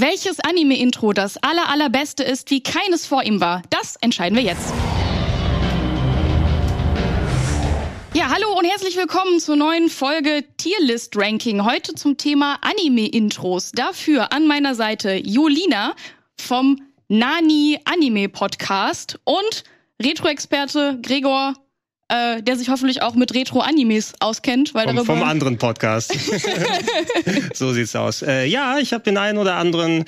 Welches Anime-Intro das aller allerbeste ist, wie keines vor ihm war, das entscheiden wir jetzt. Ja, hallo und herzlich willkommen zur neuen Folge Tierlist Ranking. Heute zum Thema Anime-Intros. Dafür an meiner Seite Jolina vom Nani Anime Podcast und Retro-Experte Gregor äh, der sich hoffentlich auch mit Retro-Animes auskennt. Weil vom, vom anderen Podcast. so sieht's aus. Äh, ja, ich habe den einen oder anderen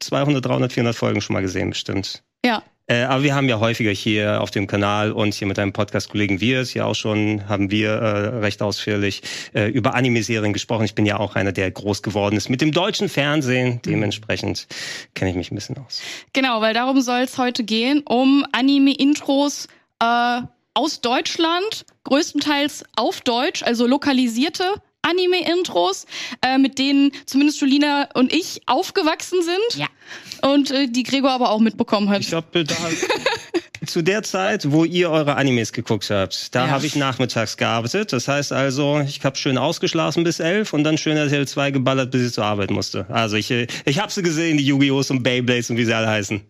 200, 300, 400 Folgen schon mal gesehen, bestimmt. Ja. Äh, aber wir haben ja häufiger hier auf dem Kanal und hier mit einem Podcast-Kollegen Wirs hier auch schon, haben wir äh, recht ausführlich äh, über Anime-Serien gesprochen. Ich bin ja auch einer, der groß geworden ist mit dem deutschen Fernsehen. Dementsprechend kenne ich mich ein bisschen aus. Genau, weil darum soll es heute gehen, um Anime-Intros äh, aus Deutschland, größtenteils auf Deutsch, also lokalisierte Anime-Intros, äh, mit denen zumindest Julina und ich aufgewachsen sind. Ja. Und äh, die Gregor aber auch mitbekommen hat. Ich glaube, da zu der Zeit, wo ihr eure Animes geguckt habt, da Ja. habe ich nachmittags gearbeitet. Das heißt also, ich habe schön ausgeschlafen bis elf und dann schön RTL 2 geballert, bis ich zur Arbeit musste. Also ich, äh, ich habe sie gesehen, die Yu-Gi-Ohs und Beyblades und wie sie alle heißen.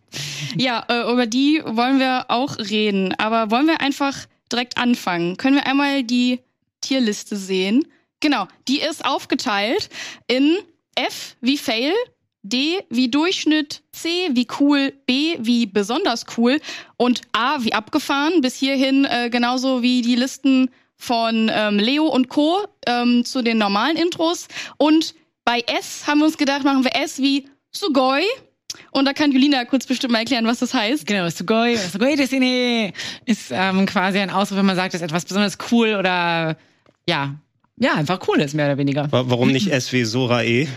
Ja, äh, über die wollen wir auch reden. Aber wollen wir einfach direkt anfangen? Können wir einmal die Tierliste sehen? Genau, die ist aufgeteilt in F wie Fail, D wie Durchschnitt, C wie cool, B wie besonders cool und A wie abgefahren. Bis hierhin äh, genauso wie die Listen von ähm, Leo und Co. Ähm, zu den normalen Intros. Und bei S haben wir uns gedacht, machen wir S wie Sugoi. Und da kann Julina kurz bestimmt mal erklären, was das heißt. Genau, Sugoi, Sugoi Desine ist ähm, quasi ein Ausdruck, wenn man sagt, dass etwas besonders cool oder ja, ja, einfach cool ist, mehr oder weniger. Wa- Warum nicht S wie Sorae?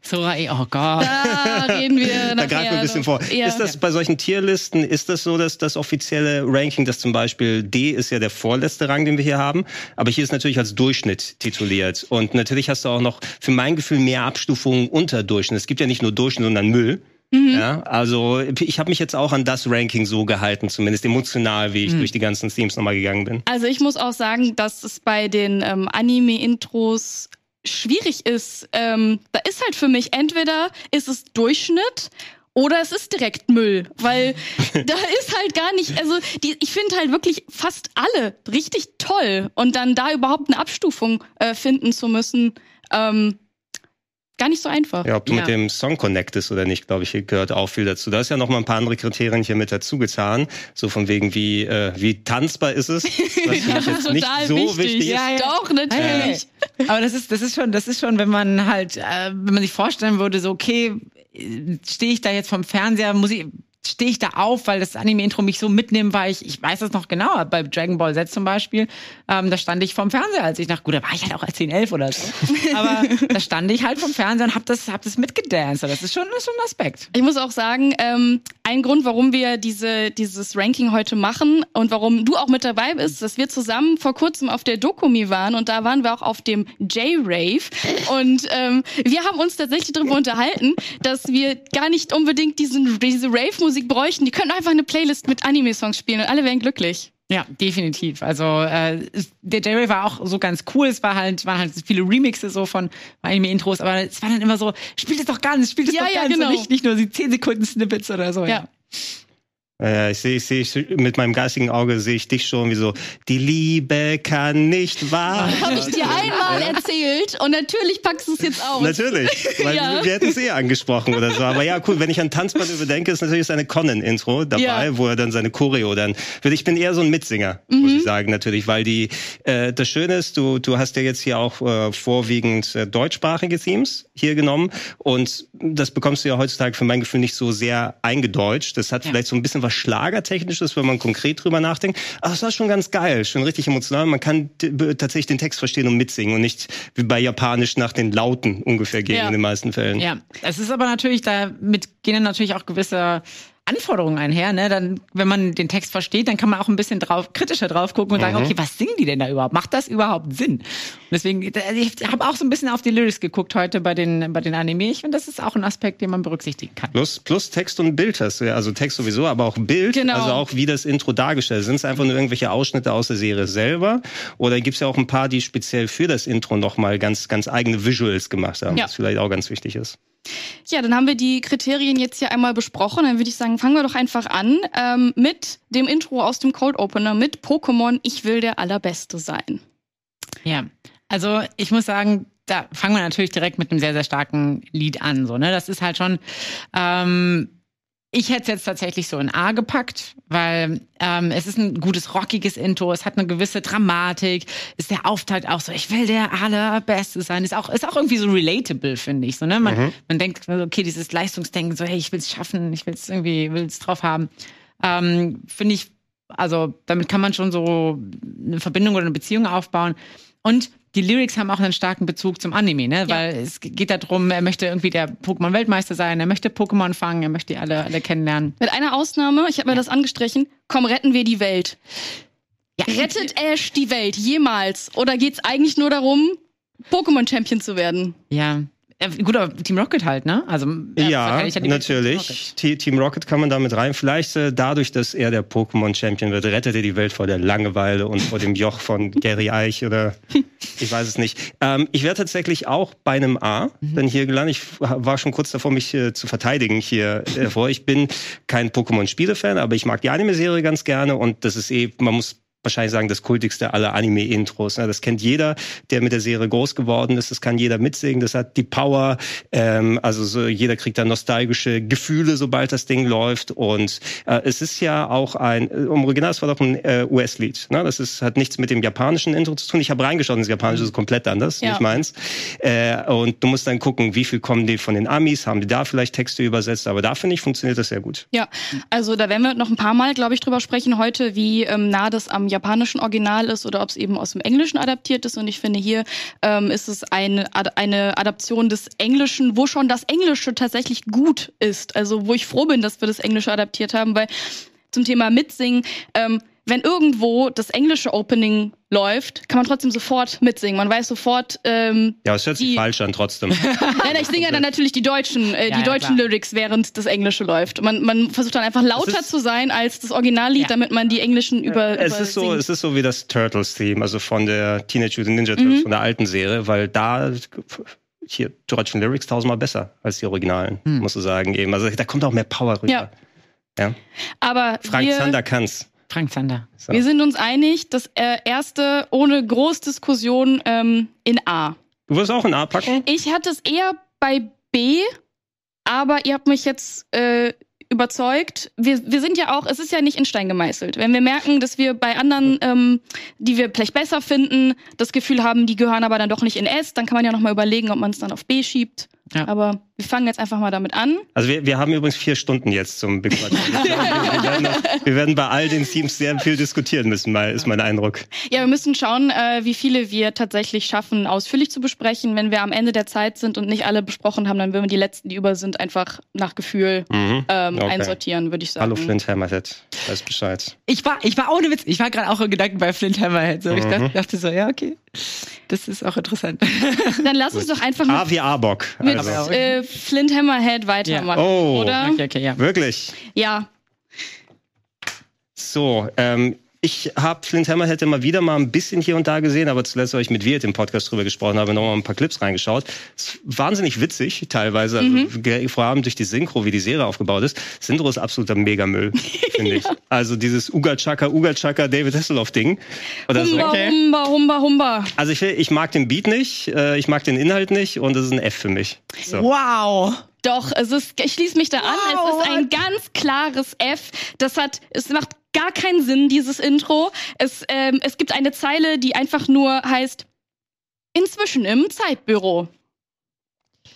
Sorai, oh Gott. Da reden wir Da greifen wir ein bisschen vor. Ja. Ist das bei solchen Tierlisten, ist das so, dass das offizielle Ranking, das zum Beispiel D ist ja der vorletzte Rang, den wir hier haben, aber hier ist natürlich als Durchschnitt tituliert. Und natürlich hast du auch noch für mein Gefühl mehr Abstufungen unter Durchschnitt. Es gibt ja nicht nur Durchschnitt, sondern Müll. Mhm. Ja, also ich habe mich jetzt auch an das Ranking so gehalten, zumindest emotional, wie ich Mhm. durch die ganzen Themes nochmal gegangen bin. Also ich muss auch sagen, dass es bei den ähm, Anime-Intros schwierig ist. Ähm, da ist halt für mich entweder ist es Durchschnitt oder es ist direkt Müll, weil da ist halt gar nicht, also die, ich finde halt wirklich fast alle richtig toll und dann da überhaupt eine Abstufung äh, finden zu müssen, ähm, gar nicht so einfach. Ja, ob du Ja. mit dem Song connectest oder nicht, glaube ich, gehört auch viel dazu. Da ist ja noch mal ein paar andere Kriterien hier mit dazu getan. So von wegen, wie, äh, wie tanzbar ist es? Was mich jetzt nicht so wichtig ist. Ja, ja. Doch, natürlich. Aber das ist, das ist schon, das ist schon, wenn man halt, äh, wenn man sich vorstellen würde, so, okay, stehe ich da jetzt vom Fernseher, muss ich, stehe ich da auf, weil das Anime-Intro mich so mitnimmt, weil ich, ich weiß das noch genau, bei Dragon Ball Z zum Beispiel, ähm, da stand ich vom Fernseher, als ich nach, gut, da war ich halt auch als 10, 11 oder so, aber da stand ich halt vom Fernseher und hab das, hab das mitgedanced, das ist schon, das ist schon ein Aspekt. Ich muss auch sagen, ähm, ein Grund, warum wir diese, dieses Ranking heute machen und warum du auch mit dabei bist, dass wir zusammen vor kurzem auf der Dokumi waren und da waren wir auch auf dem J-Rave. Und ähm, wir haben uns tatsächlich darüber unterhalten, dass wir gar nicht unbedingt diesen, diese Rave-Musik bräuchten. Die könnten einfach eine Playlist mit Anime-Songs spielen und alle wären glücklich. Ja, definitiv. Also äh, der J-Ray war auch so ganz cool. Es war halt, waren halt viele Remixe so von Anime-Intros, aber es war dann immer so, spielt es doch ganz, spielt es Ja, doch ja, ganz genau. und nicht, nicht nur die 10 Sekunden Snippets oder so. Ja. Äh, ich sehe, ich sehe, ich, mit meinem geistigen Auge sehe ich dich schon wie so, die Liebe kann nicht wahr. Habe ich dir einmal erzählt und natürlich packst du es jetzt aus. Natürlich, weil Ja. wir, wir hätten es eh angesprochen oder so. Aber ja, cool, wenn ich an Tanzband überdenke, ist natürlich seine Conan-Intro dabei, Ja. wo er dann seine Choreo dann. Ich bin eher so ein Mitsinger, muss ich sagen, natürlich, weil die äh, das Schöne ist, du, du hast ja jetzt hier auch äh, vorwiegend äh, deutschsprachige Themes hier genommen und das bekommst du ja heutzutage für mein Gefühl nicht so sehr eingedeutscht. Das hat Ja. vielleicht so ein bisschen was Schlagertechnisches, wenn man konkret drüber nachdenkt. Aber es war schon ganz geil, schon richtig emotional. Man kann tatsächlich den Text verstehen und mitsingen und nicht wie bei Japanisch nach den Lauten ungefähr gehen Ja. in den meisten Fällen. Ja, es ist aber natürlich, damit gehen natürlich auch gewisse Anforderungen einher. Ne? Dann, wenn man den Text versteht, dann kann man auch ein bisschen drauf, kritischer drauf gucken und sagen, okay, was singen die denn da überhaupt? Macht das überhaupt Sinn? Und deswegen, ich habe auch so ein bisschen auf die Lyrics geguckt heute bei den, bei den Anime. Ich finde, das ist auch ein Aspekt, den man berücksichtigen kann. Plus, plus Text und Bild hast du ja. Also Text sowieso, aber auch Bild. Genau. Also auch wie das Intro dargestellt ist. Sind es einfach nur irgendwelche Ausschnitte aus der Serie selber? Oder gibt es ja auch ein paar, die speziell für das Intro nochmal ganz, ganz eigene Visuals gemacht haben, Ja. was vielleicht auch ganz wichtig ist. Ja, dann haben wir die Kriterien jetzt hier einmal besprochen. Dann würde ich sagen, fangen wir doch einfach an ähm, mit dem Intro aus dem Cold Opener mit Pokémon Ich will der Allerbeste sein. Ja, also ich muss sagen, da fangen wir natürlich direkt mit einem sehr, sehr starken Lied an. So, ne? Das ist halt schon. Ähm, ich hätte es jetzt tatsächlich so in A gepackt, weil ähm, es ist ein gutes rockiges Intro, es hat eine gewisse Dramatik, ist der Auftakt auch so, ich will der allerbeste sein, ist auch ist auch irgendwie so relatable, finde ich. So, ne? man, mhm. man denkt, okay, dieses Leistungsdenken, so hey, ich will es schaffen, ich will es irgendwie, will es drauf haben. Ähm, finde ich, also damit kann man schon so eine Verbindung oder eine Beziehung aufbauen. Und die Lyrics haben auch einen starken Bezug zum Anime, ne? Ja. Weil es geht darum, er möchte irgendwie der Pokémon-Weltmeister sein, er möchte Pokémon fangen, er möchte die alle, alle kennenlernen. Mit einer Ausnahme, ich habe mir ja. das angestrichen, komm, retten wir die Welt. Ja. Rettet Ash die Welt jemals? Oder geht's eigentlich nur darum, Pokémon-Champion zu werden? Ja, Gut, aber Team Rocket halt, ne? Also ja, ja natürlich. Team Rocket. Team Rocket kann man damit rein. Vielleicht äh, dadurch, dass er der Pokémon-Champion wird, rettet er die Welt vor der Langeweile und vor dem Joch von Gary Eich oder ich weiß es nicht. Ähm, ich wäre tatsächlich auch bei einem A, mhm. denn hier gelandet. Ich war schon kurz davor, mich äh, zu verteidigen hier äh, vor. Ich bin kein Pokémon-Spiele-Fan, aber ich mag die Anime-Serie ganz gerne und das ist eh, man muss wahrscheinlich sagen, das kultigste aller Anime-Intros. Ne? Das kennt jeder, der mit der Serie groß geworden ist. Das kann jeder mitsingen. Das hat die Power. Ähm, also so, jeder kriegt da nostalgische Gefühle, sobald das Ding läuft. Und äh, es ist ja auch ein, im Original ist doch ein äh, US-Lied. Ne? Das ist, hat nichts mit dem japanischen Intro zu tun. Ich habe reingeschaut, das japanische ist komplett anders, ja. nicht meins. Äh, und du musst dann gucken, wie viel kommen die von den Amis, haben die da vielleicht Texte übersetzt. Aber da finde ich, funktioniert das sehr gut. Ja, also da werden wir noch ein paar Mal, glaube ich, drüber sprechen heute, wie ähm, nah das am japanischen Original ist oder ob es eben aus dem Englischen adaptiert ist. Und ich finde, hier ähm, ist es eine, eine Adaption des Englischen, wo schon das Englische tatsächlich gut ist. Also wo ich froh bin, dass wir das Englische adaptiert haben, weil zum Thema Mitsingen, ähm, wenn irgendwo das englische Opening läuft, kann man trotzdem sofort mitsingen. Man weiß sofort. Ähm, ja, es hört sich falsch an trotzdem. Nein, ich singe dann natürlich die deutschen, äh, ja, die ja, deutschen klar. Lyrics, während das Englische läuft. Man, man versucht dann einfach lauter ist, zu sein als das Originallied, ja. damit man die englischen über. Es ist so, es ist so wie das Turtles-Theme, also von der Teenage Mutant Ninja Turtles, mhm. von der alten Serie, weil da hier deutschen Lyrics tausendmal besser als die Originalen, hm. musst du sagen eben. Also da kommt auch mehr Power rüber. Ja. ja. Aber Frank wir, Zander kann's. Frank Zander. So. Wir sind uns einig, das äh, erste ohne Großdiskussion ähm, in A. Du wirst auch in A packen? Ich hatte es eher bei B, aber ihr habt mich jetzt äh, überzeugt. Wir, wir sind ja auch, es ist ja nicht in Stein gemeißelt. Wenn wir merken, dass wir bei anderen, ähm, die wir vielleicht besser finden, das Gefühl haben, die gehören aber dann doch nicht in S, dann kann man ja nochmal überlegen, ob man es dann auf B schiebt. Ja. Aber wir fangen jetzt einfach mal damit an. Also wir, wir haben übrigens vier Stunden jetzt zum Big Brother. wir, werden wir werden bei all den Teams sehr viel diskutieren müssen, mal, ist mein Eindruck. Ja, wir müssen schauen, äh, wie viele wir tatsächlich schaffen, ausführlich zu besprechen. Wenn wir am Ende der Zeit sind und nicht alle besprochen haben, dann würden wir die letzten, die über sind, einfach nach Gefühl mhm. ähm, okay. einsortieren, würde ich sagen. Hallo Flint Hammerhead, weiß Bescheid. Ich war, ich war ohne Witz, ich war gerade auch in Gedanken bei Flint Hammerhead. So. Mhm. Ich dachte, dachte so, ja, okay. Das ist auch interessant. Dann lass uns doch einfach mit, A wie A-Bock. Mit also. äh, Flint Hammerhead weitermachen, ja. oh, oder? Okay, okay, ja. Wirklich? Ja. So, ähm, ich habe Flint Hammerhead immer wieder mal ein bisschen hier und da gesehen, aber zuletzt, weil ich mit Wirt im Podcast drüber gesprochen habe, noch mal ein paar Clips reingeschaut. Es ist wahnsinnig witzig teilweise, also mhm. vor allem durch die Synchro, wie die Serie aufgebaut ist. Synchro ist absoluter Megamüll, finde ich. Also dieses Uga Chaka, Uga Chaka, David Hasselhoff-Ding. Humba, so. Okay. humba, humba, humba. Also ich, ich mag den Beat nicht, äh, ich mag den Inhalt nicht und das ist ein F für mich. So. Wow. Doch, es ist, ich schließe mich da an. Wow. Es ist ein ganz klares F. Das hat, es macht gar keinen Sinn, dieses Intro. Es, ähm, es gibt eine Zeile, die einfach nur heißt, inzwischen im Zeitbüro.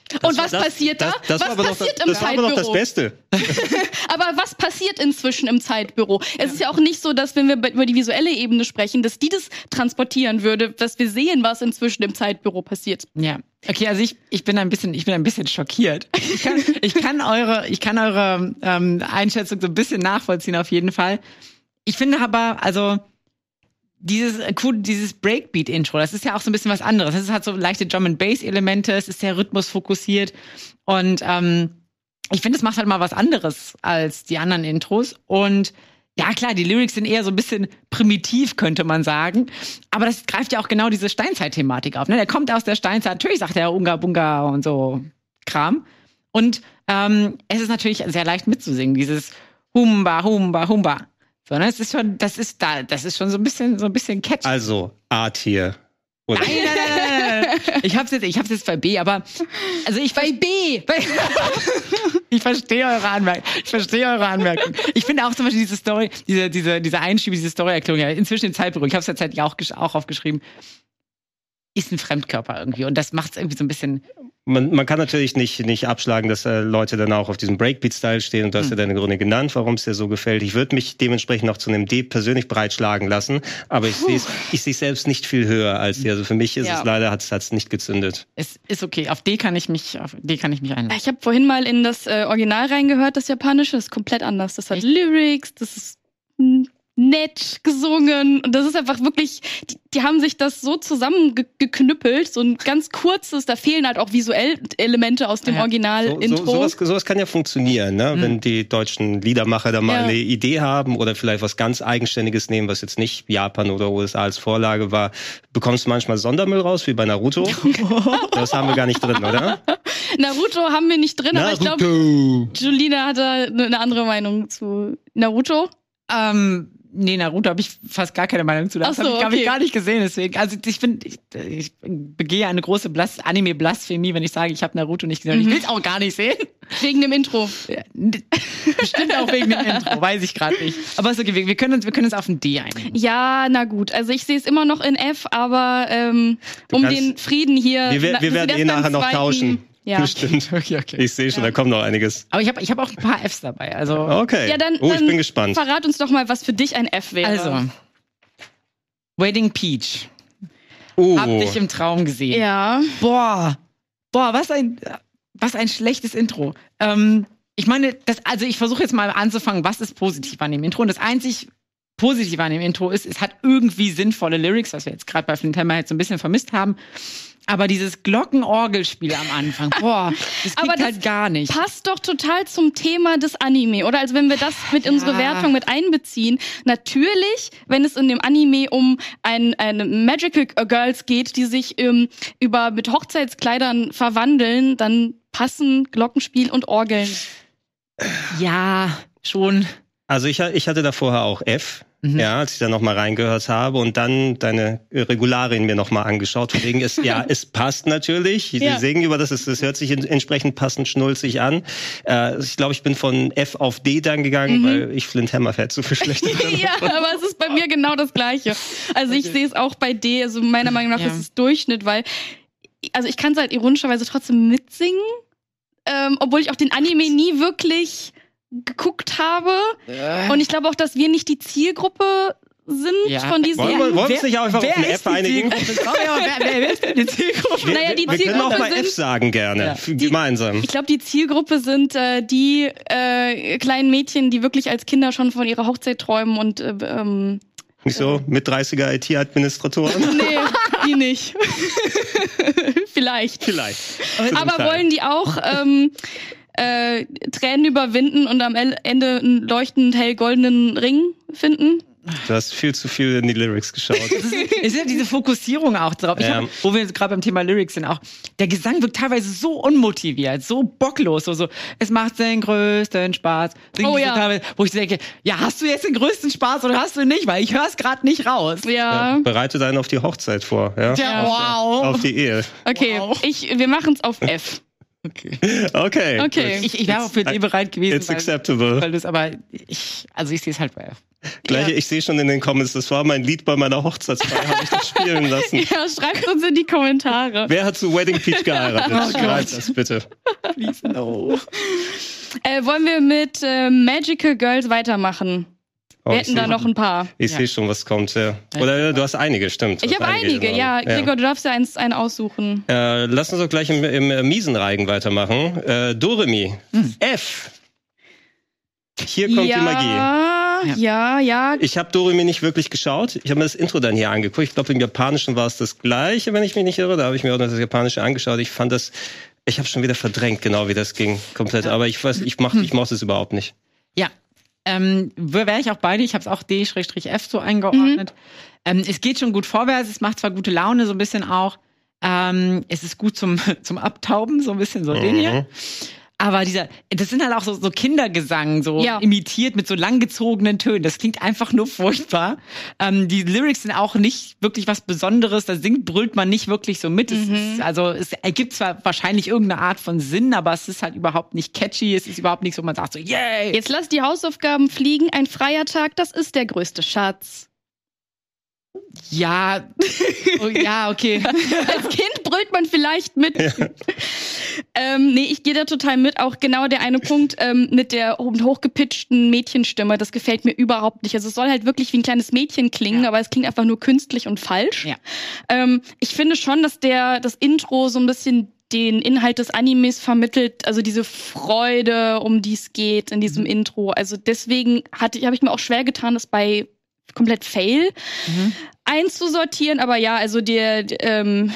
Das und was das, passiert da? Das, was passiert das, im das Zeitbüro? Das war aber das Beste. aber was passiert inzwischen im Zeitbüro? Es ja. ist ja auch nicht so, dass wenn wir über die visuelle Ebene sprechen, dass die das transportieren würde, dass wir sehen, was inzwischen im Zeitbüro passiert. Ja. Okay, also ich, ich bin ein bisschen, ich bin ein bisschen schockiert. Ich kann, ich kann eure, ich kann eure ähm, Einschätzung so ein bisschen nachvollziehen auf jeden Fall. Ich finde aber, also dieses äh, dieses Breakbeat-Intro, das ist ja auch so ein bisschen was anderes. Es hat so leichte Drum and Bass-Elemente, es ist sehr rhythmusfokussiert und ähm, ich finde, es macht halt mal was anderes als die anderen Intros und ja, klar, die Lyrics sind eher so ein bisschen primitiv, könnte man sagen. Aber das greift ja auch genau diese Steinzeit-Thematik auf. Ne? Der kommt aus der Steinzeit. Natürlich sagt er Unga Bunga und so Kram. Und ähm, es ist natürlich sehr leicht mitzusingen, dieses Humba, Humba, Humba. So, ne? Es ist schon, das ist da, das ist schon so ein bisschen, so ein bisschen catchy. Also A-Tier. Nein, nein, nein, nein, nein. Ich hab's jetzt, ich hab's jetzt bei B, aber also ich bei B. Bei, ich verstehe eure Anmerkung. Ich verstehe eure Anmerkung. Ich finde auch zum Beispiel diese Story, diese, diese, diese Einstieg, diese Storyerklärung, ja, inzwischen in Zeitbüro, ich habe es tatsächlich auch, auch aufgeschrieben, ist ein Fremdkörper irgendwie. Und das macht es irgendwie so ein bisschen. Man, man kann natürlich nicht, nicht abschlagen, dass äh, Leute dann auch auf diesem Breakbeat-Style stehen und du hast ja deine Gründe genannt, warum es dir so gefällt. Ich würde mich dementsprechend noch zu einem D persönlich breitschlagen lassen, aber ich sehe es ich sehe selbst nicht viel höher als dir. Also für mich ist Ja. es leider, hat es nicht gezündet. Es ist okay. Auf D kann ich mich, auf D kann ich mich einlassen. Ich habe vorhin mal in das äh, Original reingehört, das Japanische, das ist komplett anders. Das hat Echt? Lyrics, das ist mm, nett gesungen und das ist einfach wirklich, die, die haben sich das so zusammengeknüppelt, so ein ganz kurzes, da fehlen halt auch visuell Elemente aus dem Ja. So, Original-Intro. so, sowas, sowas kann ja funktionieren, ne? wenn die deutschen Liedermacher da mal Ja. eine Idee haben oder vielleicht was ganz Eigenständiges nehmen, was jetzt nicht Japan oder USA als Vorlage war. Bekommst du manchmal Sondermüll raus, wie bei Naruto? das haben wir gar nicht drin, oder? Naruto haben wir nicht drin, aber ich glaube, Julina hat da eine eine andere Meinung zu Naruto. Ähm, nee, Naruto habe ich fast gar keine Meinung zu. Das so, habe ich, hab ich okay. gar nicht gesehen. Deswegen, also ich finde, ich, ich begehe eine große Blas Anime-Blasphemie, wenn ich sage, ich habe Naruto nicht gesehen. Mhm. Ich will es auch gar nicht sehen. Wegen dem Intro. Bestimmt auch wegen dem Intro, weiß ich gerade nicht. Aber ist okay, wir, wir können uns, wir können uns auf ein D einigen. Ja, na gut. Also ich sehe es immer noch in F, aber ähm, um kannst- den Frieden hier. Wir, wir werden eh nachher noch tauschen. Ja. Bestimmt. Okay, okay. Ich sehe schon, da kommt noch einiges. Aber ich habe ich hab auch ein paar Fs dabei. Also, Okay. Ja, dann, oh, ich dann bin gespannt. Verrat uns doch mal, was für dich ein F wäre. also Wedding Peach. Oh. Hab dich im Traum gesehen. Ja. Boah, boah, was ein, was ein schlechtes Intro. Ähm, ich meine, das, also ich versuche jetzt mal anzufangen, was ist positiv an dem Intro? Und das einzig Positive an dem Intro ist, es hat irgendwie sinnvolle Lyrics, was wir jetzt gerade bei Flint Hammerhead so ein bisschen vermisst haben. Aber dieses Glockenorgelspiel am Anfang, boah, das Aber geht das halt gar nicht. Passt doch total zum Thema des Anime, oder? Also wenn wir das mit Ja. unserer Wertung mit einbeziehen, natürlich, wenn es in dem Anime um ein, eine Magical Girls geht, die sich ähm, über mit Hochzeitskleidern verwandeln, dann passen Glockenspiel und Orgeln. Ja, schon. Also ich, ich hatte da vorher auch F, Mhm. ja, als ich da nochmal reingehört habe und dann deine Regularien mir nochmal angeschaut. Von wegen ist, ja, es passt natürlich. Sie Ja. singen über das, es, es hört sich in, entsprechend passend schnulzig an. Äh, ich glaube, ich bin von F auf D dann gegangen, weil ich Flint Hammerfett so viel schlechter Mhm. ja, aber es ist bei mir genau das Gleiche. Also ich sehe es auch bei D. Also meiner Meinung nach Ja. ist es Durchschnitt, weil also ich kann es halt ironischerweise trotzdem mitsingen, ähm, obwohl ich auch den Anime nie wirklich geguckt habe. Und ich glaube auch, dass wir nicht die Zielgruppe sind Ja. von diesen. Wollen wir- wollen wir uns nicht einfach auf wer ein ist F die einigen? Zielgruppe? Aber wer, wer, ist denn die Zielgruppe? Wir, Naja, die wir, wir können auch Zielgruppe mal F sind- sagen gerne, Ja. f- gemeinsam. Ich glaube, die Zielgruppe sind äh, die äh, kleinen Mädchen, die wirklich als Kinder schon von ihrer Hochzeit träumen und äh, ähm, Nicht so mit 30er IT-Administratoren? nee, die nicht. Vielleicht. Vielleicht. Aber wollen die auch ähm, äh, Tränen überwinden und am Ende einen leuchtend hell goldenen Ring finden? Du hast viel zu viel in die Lyrics geschaut. Es ist ja diese Fokussierung auch drauf. Ich Ja. hab, wo wir jetzt gerade beim Thema Lyrics sind, auch der Gesang wirkt teilweise so unmotiviert, so bocklos, so, so es macht den größten Spaß. Singen Oh ja. teilweise, wo ich denke, ja, hast du jetzt den größten Spaß oder hast du ihn nicht? Weil ich höre es gerade nicht raus. Ja. Bereite deinen auf die Hochzeit vor, ja? Ja, wow. Auf die Ehe. Okay, Wow. ich, wir machen es auf F. Okay. Okay. Okay. Ich, ich wäre auch für D bereit gewesen. It's weil, acceptable. weil das aber ich, also ich sehe es halt bei F. Gleich, Ja. ich sehe schon in den Comments, das war mein Lied bei meiner Hochzeitsfeier, habe ich das spielen lassen. Ja, schreibt uns in die Kommentare. Wer hat zu Wedding Peach geheiratet? Oh. Schreibt das bitte. Please no. Äh, wollen wir mit äh, Magical Girls weitermachen? Oh, wir hätten da noch ein paar. Ich Ja. sehe schon, was kommt. Ja. Oder du hast einige, stimmt. Ich habe einige, ja. genommen. Gregor, du darfst ja eins, einen aussuchen. Äh, lass uns doch gleich im, im äh, Miesenreigen weitermachen. Äh, Doremi. Hm. F. Hier kommt ja, die Magie. Ja, ja. Ich habe Doremi nicht wirklich geschaut. Ich habe mir das Intro dann hier angeguckt. Ich glaube, im Japanischen war es das gleiche, wenn ich mich nicht irre. Da habe ich mir auch noch das Japanische angeschaut. Ich fand das, ich habe schon wieder verdrängt, genau wie das ging, komplett. Aber ich weiß, ich mach, ich mochte es überhaupt nicht. Ja. Ähm, wäre ich auch beide, ich habe es auch D-F so eingeordnet. Ähm, es geht schon gut vorwärts, es macht zwar gute Laune, so ein bisschen auch. Ähm, es ist gut zum, zum Abtauben, so ein bisschen so den hier. Aber dieser, das sind halt auch so, so Kindergesang, so Ja. imitiert mit so langgezogenen Tönen. Das klingt einfach nur furchtbar. Ähm, die Lyrics sind auch nicht wirklich was Besonderes. Da singt, brüllt man nicht wirklich so mit. Es ist, also es ergibt zwar wahrscheinlich irgendeine Art von Sinn, aber es ist halt überhaupt nicht catchy. Es ist überhaupt nichts, wo man sagt so, yay! Jetzt lass die Hausaufgaben fliegen. Ein freier Tag, das ist der größte Schatz. Ja, oh, ja, okay. Als Kind brüllt man vielleicht mit. ähm, nee, ich gehe da total mit. Auch genau der eine Punkt ähm, mit der ho- hochgepitchten Mädchenstimme, das gefällt mir überhaupt nicht. Also es soll halt wirklich wie ein kleines Mädchen klingen, Ja. aber es klingt einfach nur künstlich und falsch. Ja. Ähm, ich finde schon, dass der das Intro so ein bisschen den Inhalt des Animes vermittelt, also diese Freude, um die es geht in diesem Intro. Also deswegen hatte, habe ich mir auch schwer getan, das bei komplett Fail Mhm. einzusortieren. Aber ja, also der, ähm,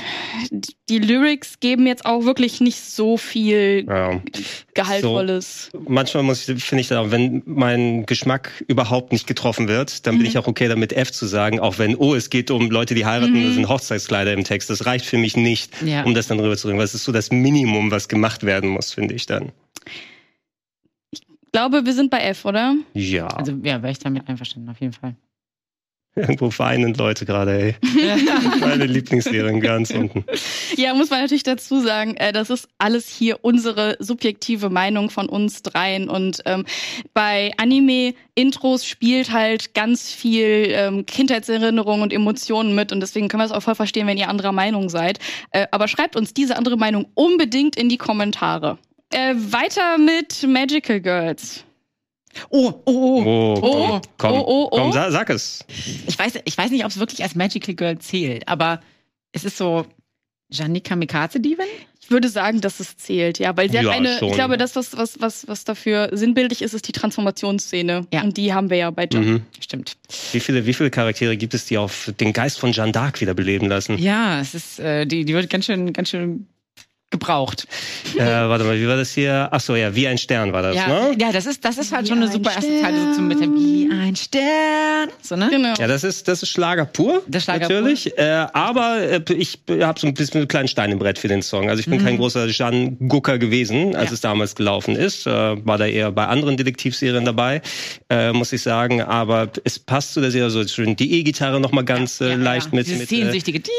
die Lyrics geben jetzt auch wirklich nicht so viel Ja. Gehaltvolles. Manchmal muss ich, finde ich dann auch, wenn mein Geschmack überhaupt nicht getroffen wird, dann bin Mhm. ich auch okay damit F zu sagen, auch wenn, oh, es geht um Leute, die heiraten, Mhm. das sind Hochzeitskleider im Text. Das reicht für mich nicht, Ja. um das dann rüberzubringen. Weil es ist so das Minimum, was gemacht werden muss, finde ich dann. Ich glaube, wir sind bei F, oder? Ja, Also ja, wäre ich damit einverstanden, auf jeden Fall. Irgendwo weinen Leute gerade, ey. Meine Lieblingsserie ganz unten. Ja, muss man natürlich dazu sagen, äh, das ist alles hier unsere subjektive Meinung von uns dreien. Und ähm, bei Anime-Intros spielt halt ganz viel ähm, Kindheitserinnerung und Emotionen mit. Und deswegen können wir es auch voll verstehen, wenn ihr anderer Meinung seid. Äh, aber schreibt uns diese andere Meinung unbedingt in die Kommentare. Äh, weiter mit Magical Girls. Oh, oh, oh. Oh, komm, Oh, komm, oh, oh, oh. komm sa sag es. Ich weiß, ich weiß nicht, ob es wirklich als Magical Girl zählt, aber es ist so Janik Kamikaze Diven? Ich würde sagen, dass es zählt, ja, weil sie Ja, hat eine, schon. ich glaube, das, was, was, was, was dafür sinnbildlich ist, ist die Transformationsszene. Ja. Und die haben wir ja bei Jump. Mhm. Stimmt. Wie viele, wie viele Charaktere gibt es, die auf den Geist von Jeanne d'Arc wieder beleben lassen? Ja, es ist, äh, die, die wird ganz schön, ganz schön gebraucht. Äh, warte mal, wie war das hier? Ach so, ja, wie ein Stern war das, Ja, ne? ja, das ist, das ist halt Wie schon eine ein super erste Zeile so zum Mitheben. Wie ein Stern. So, ne? Genau. Ja, das ist, das ist Schlager pur. Das Schlager natürlich. Äh, aber äh, ich habe so ein bisschen einen kleinen Stein im Brett für den Song. Also ich bin kein großer Jeanne-Gucker gewesen, als Ja. es damals gelaufen ist. Äh, war da eher bei anderen Detektivserien dabei, äh, muss ich sagen. Aber es passt zu der Serie so schön. Die E-Gitarre noch mal ganz äh, leicht mit, Dieses mit, äh, sehnsüchtige. Die-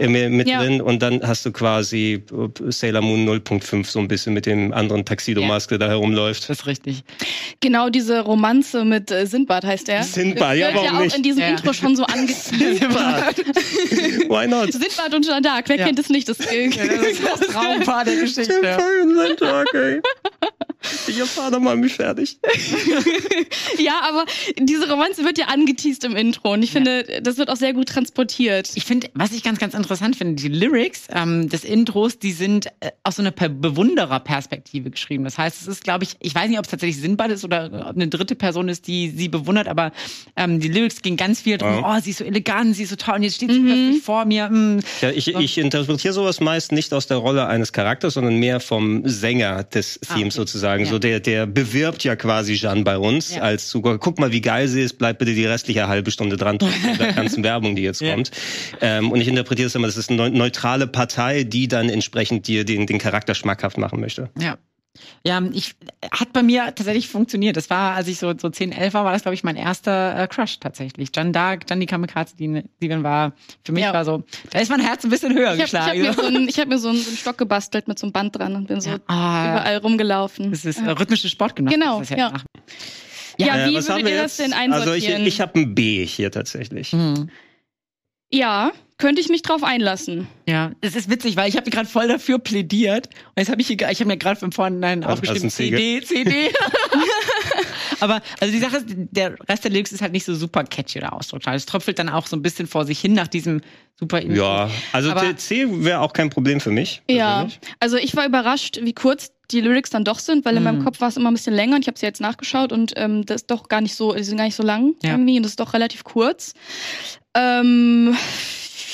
äh, mit, mit Ja. drin. Und dann hast du quasi Sailor Moon 0.5 so ein bisschen mit dem anderen Taxido-Maske da herumläuft. Das ist richtig. Genau diese Romanze mit äh, Sindbad heißt er. Sindbad, ja, warum ja auch nicht? in diesem Ja. Intro schon so angeteasert. Why not? Sindbad und Jeanne d'Arc, wer Ja. kennt es nicht? Das, Das ist das Traumpaar der Geschichte. Mein Tag, ey. Ich fahr doch mal mich fertig. ja, aber diese Romanze wird ja angeteased im Intro und ich finde, das wird auch sehr gut transportiert. Ich finde, was ich ganz, ganz interessant finde, die Lyrics ähm, des Intros, die sind äh, aus so einer Per- Bewundererperspektive geschrieben. Das heißt, es ist, glaube ich, ich weiß nicht, ob es tatsächlich Sinnbad ist oder ob eine dritte Person ist, die sie bewundert, aber ähm, die Lyrics gehen ganz viel drum, Ja. oh, sie ist so elegant, sie ist so toll und jetzt steht sie plötzlich vor mir. mm. Ja, ich, ich interpretiere sowas meist nicht aus der Rolle eines Charakters, sondern mehr vom Sänger des Themes okay. sozusagen. Ja. So der, der bewirbt ja quasi Jeanne bei uns Ja. als Zugang. Guck mal, wie geil sie ist, bleib bitte die restliche halbe Stunde dran mit der ganzen Werbung, die jetzt Ja. kommt. Ähm, und ich interpretiere es immer, das ist eine neu- neutrale Partei, die dann entsprechend dir den, den Charakter schmackhaft machen möchte. Ja. Ja, ich hat bei mir tatsächlich funktioniert. Das war, als ich so, so 10, 11 war, war das, glaube ich, mein erster äh, Crush tatsächlich. Jeanne Dark, Gianni Kamikaze, die, die war, für mich Ja. war so, da ist mein Herz ein bisschen höher Ich habe hab geschlagen. mir, so einen, ich hab mir so, einen, so einen Stock gebastelt mit so einem Band dran und bin so Ah, überall rumgelaufen. das ist äh, rhythmische Sportgymnastik. Genau, ist das ja. nach- Ja, Äh, wie würdet ihr das denn Also ich, einsortieren? ich habe ein B hier tatsächlich. Mhm. ja, könnte ich mich drauf einlassen. Ja, es ist witzig, weil ich habe gerade voll dafür plädiert. Und jetzt habe ich hier, ich habe mir gerade im Vorhinein Also, aufgeschrieben, CD, CD. Aber also die Sache ist, der Rest der Lyrics ist halt nicht so super catchy oder ausdrucksvoll. Es tröpfelt dann auch so ein bisschen vor sich hin nach diesem super Intro. Ja, also Aber- C wäre auch kein Problem für mich. Ja, also ich war überrascht, wie kurz die Lyrics dann doch sind, weil in Mhm. meinem Kopf war es immer ein bisschen länger und ich habe sie jetzt nachgeschaut und ähm, das ist doch gar nicht so, die sind gar nicht so lang Ja. irgendwie und das ist doch relativ kurz. Ähm,